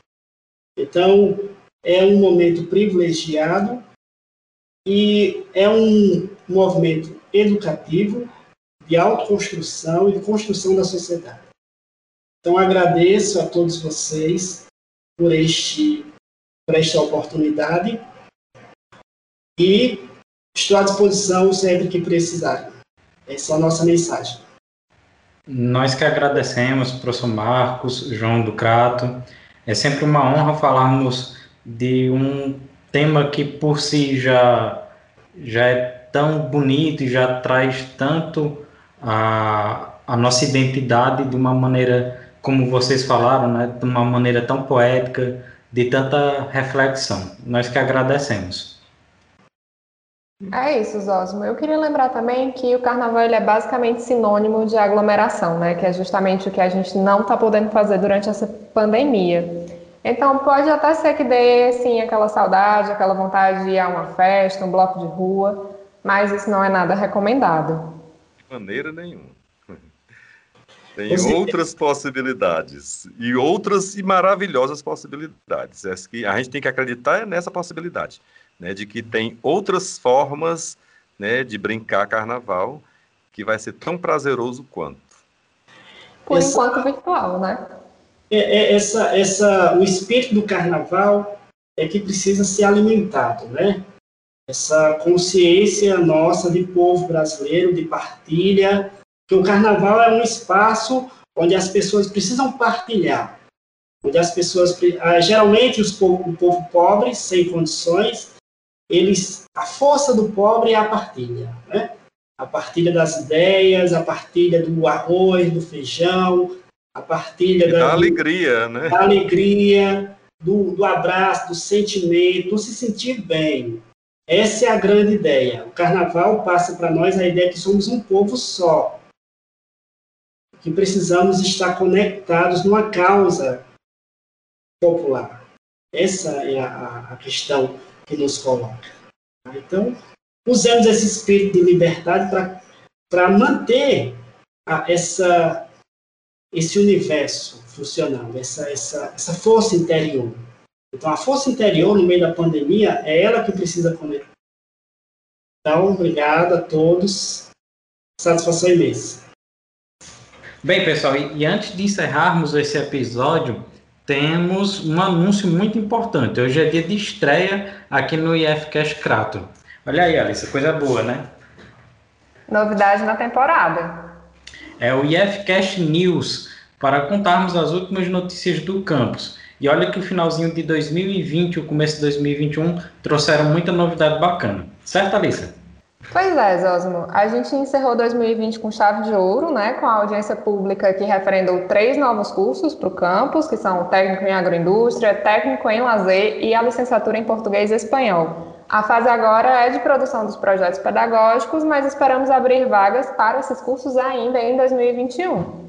Então, é um momento privilegiado e é um movimento educativo de autoconstrução e de construção da sociedade. Então, agradeço a todos vocês por, este, por esta oportunidade e Estou à disposição sempre que precisarem. Essa é a nossa mensagem. Nós que agradecemos, professor Marcos, João do Crato. É sempre uma honra falarmos de um tema que por si já, já é tão bonito e já traz tanto a, a nossa identidade de uma maneira, como vocês falaram, né, de uma maneira tão poética, de tanta reflexão. Nós que agradecemos. É isso, Zosmo. Eu queria lembrar também que o carnaval ele é basicamente sinônimo de aglomeração, né? Que é justamente o que a gente não está podendo fazer durante essa pandemia. Então pode até ser que dê sim aquela saudade, aquela vontade de ir a uma festa, um bloco de rua, mas isso não é nada recomendado. De maneira nenhuma. Tem outras possibilidades e outras e maravilhosas possibilidades. É que a gente tem que acreditar nessa possibilidade né, de que tem outras formas né, de brincar carnaval que vai ser tão prazeroso quanto. Por essa, enquanto virtual, né? É, é, essa, essa, o espírito do carnaval é que precisa ser alimentado, né? Essa consciência nossa de povo brasileiro, de partilha, que o carnaval é um espaço onde as pessoas precisam partilhar, onde as pessoas, ah, geralmente os povo, o povo pobre, sem condições, eles, a força do pobre é a partilha, né? A partilha das ideias, a partilha do arroz, do feijão, a partilha da, da, alegria, né? Da alegria, do, do abraço, do sentimento, do se sentir bem. Essa é a grande ideia. O carnaval passa para nós a ideia que somos um povo só, que precisamos estar conectados numa causa popular. Essa é a, a questão que nos coloca. Então, usamos esse espírito de liberdade para manter a, essa, esse universo funcionando, essa, essa, essa força interior. Então, a força interior, no meio da pandemia, é ela que precisa comer. Então, obrigado a todos. Satisfação imensa. Bem, pessoal, e, e antes de encerrarmos esse episódio, temos um anúncio muito importante. Hoje é dia de estreia aqui no IFCast Crato. Olha aí, Alice, coisa boa, né? Novidade na temporada. É o IFCast News, para contarmos as últimas notícias do campus. E olha que o finalzinho de 2020 e o começo de 2021 trouxeram muita novidade bacana. Certo, Alissa? Pois é, Zosmo. A gente encerrou 2020 com chave de ouro, né, com a audiência pública que referendou três novos cursos para o campus, que são técnico em agroindústria, técnico em lazer e a licenciatura em português e espanhol. A fase agora é de produção dos projetos pedagógicos, mas esperamos abrir vagas para esses cursos ainda em 2021.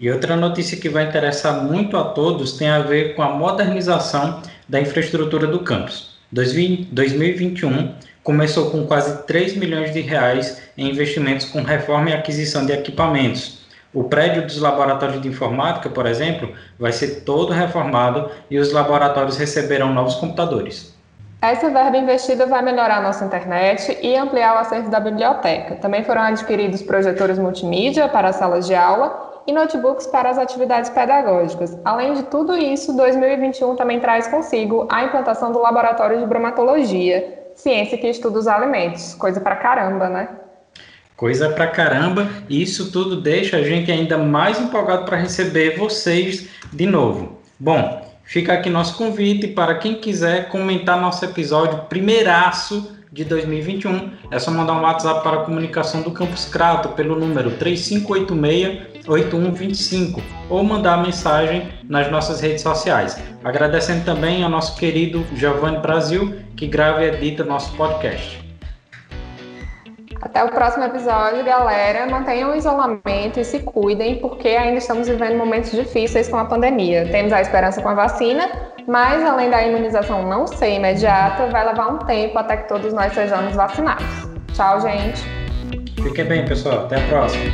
E outra notícia que vai interessar muito a todos tem a ver com a modernização da infraestrutura do campus. 2021 começou com quase 3 milhões de reais em investimentos com reforma e aquisição de equipamentos. O prédio dos laboratórios de informática, por exemplo, vai ser todo reformado e os laboratórios receberão novos computadores. Essa verba investida vai melhorar a nossa internet e ampliar o acervo da biblioteca. Também foram adquiridos projetores multimídia para as salas de aula e notebooks para as atividades pedagógicas. Além de tudo isso, 2021 também traz consigo a implantação do Laboratório de Bromatologia, ciência que estuda os alimentos. Coisa pra caramba, né? Coisa pra caramba, e isso tudo deixa a gente ainda mais empolgado para receber vocês de novo. Bom, fica aqui nosso convite para quem quiser comentar nosso episódio primeiraço de 2021. É só mandar um WhatsApp para a comunicação do Campus Crato pelo número 3586-8125 ou mandar mensagem nas nossas redes sociais. Agradecendo também ao nosso querido Giovanni Brasil, que grava e edita nosso podcast. Até o próximo episódio, galera. Mantenham o isolamento e se cuidem, porque ainda estamos vivendo momentos difíceis com a pandemia. Temos a esperança com a vacina, mas além da imunização não ser imediata, vai levar um tempo até que todos nós sejamos vacinados. Tchau, gente. Fiquem bem, pessoal. Até a próxima.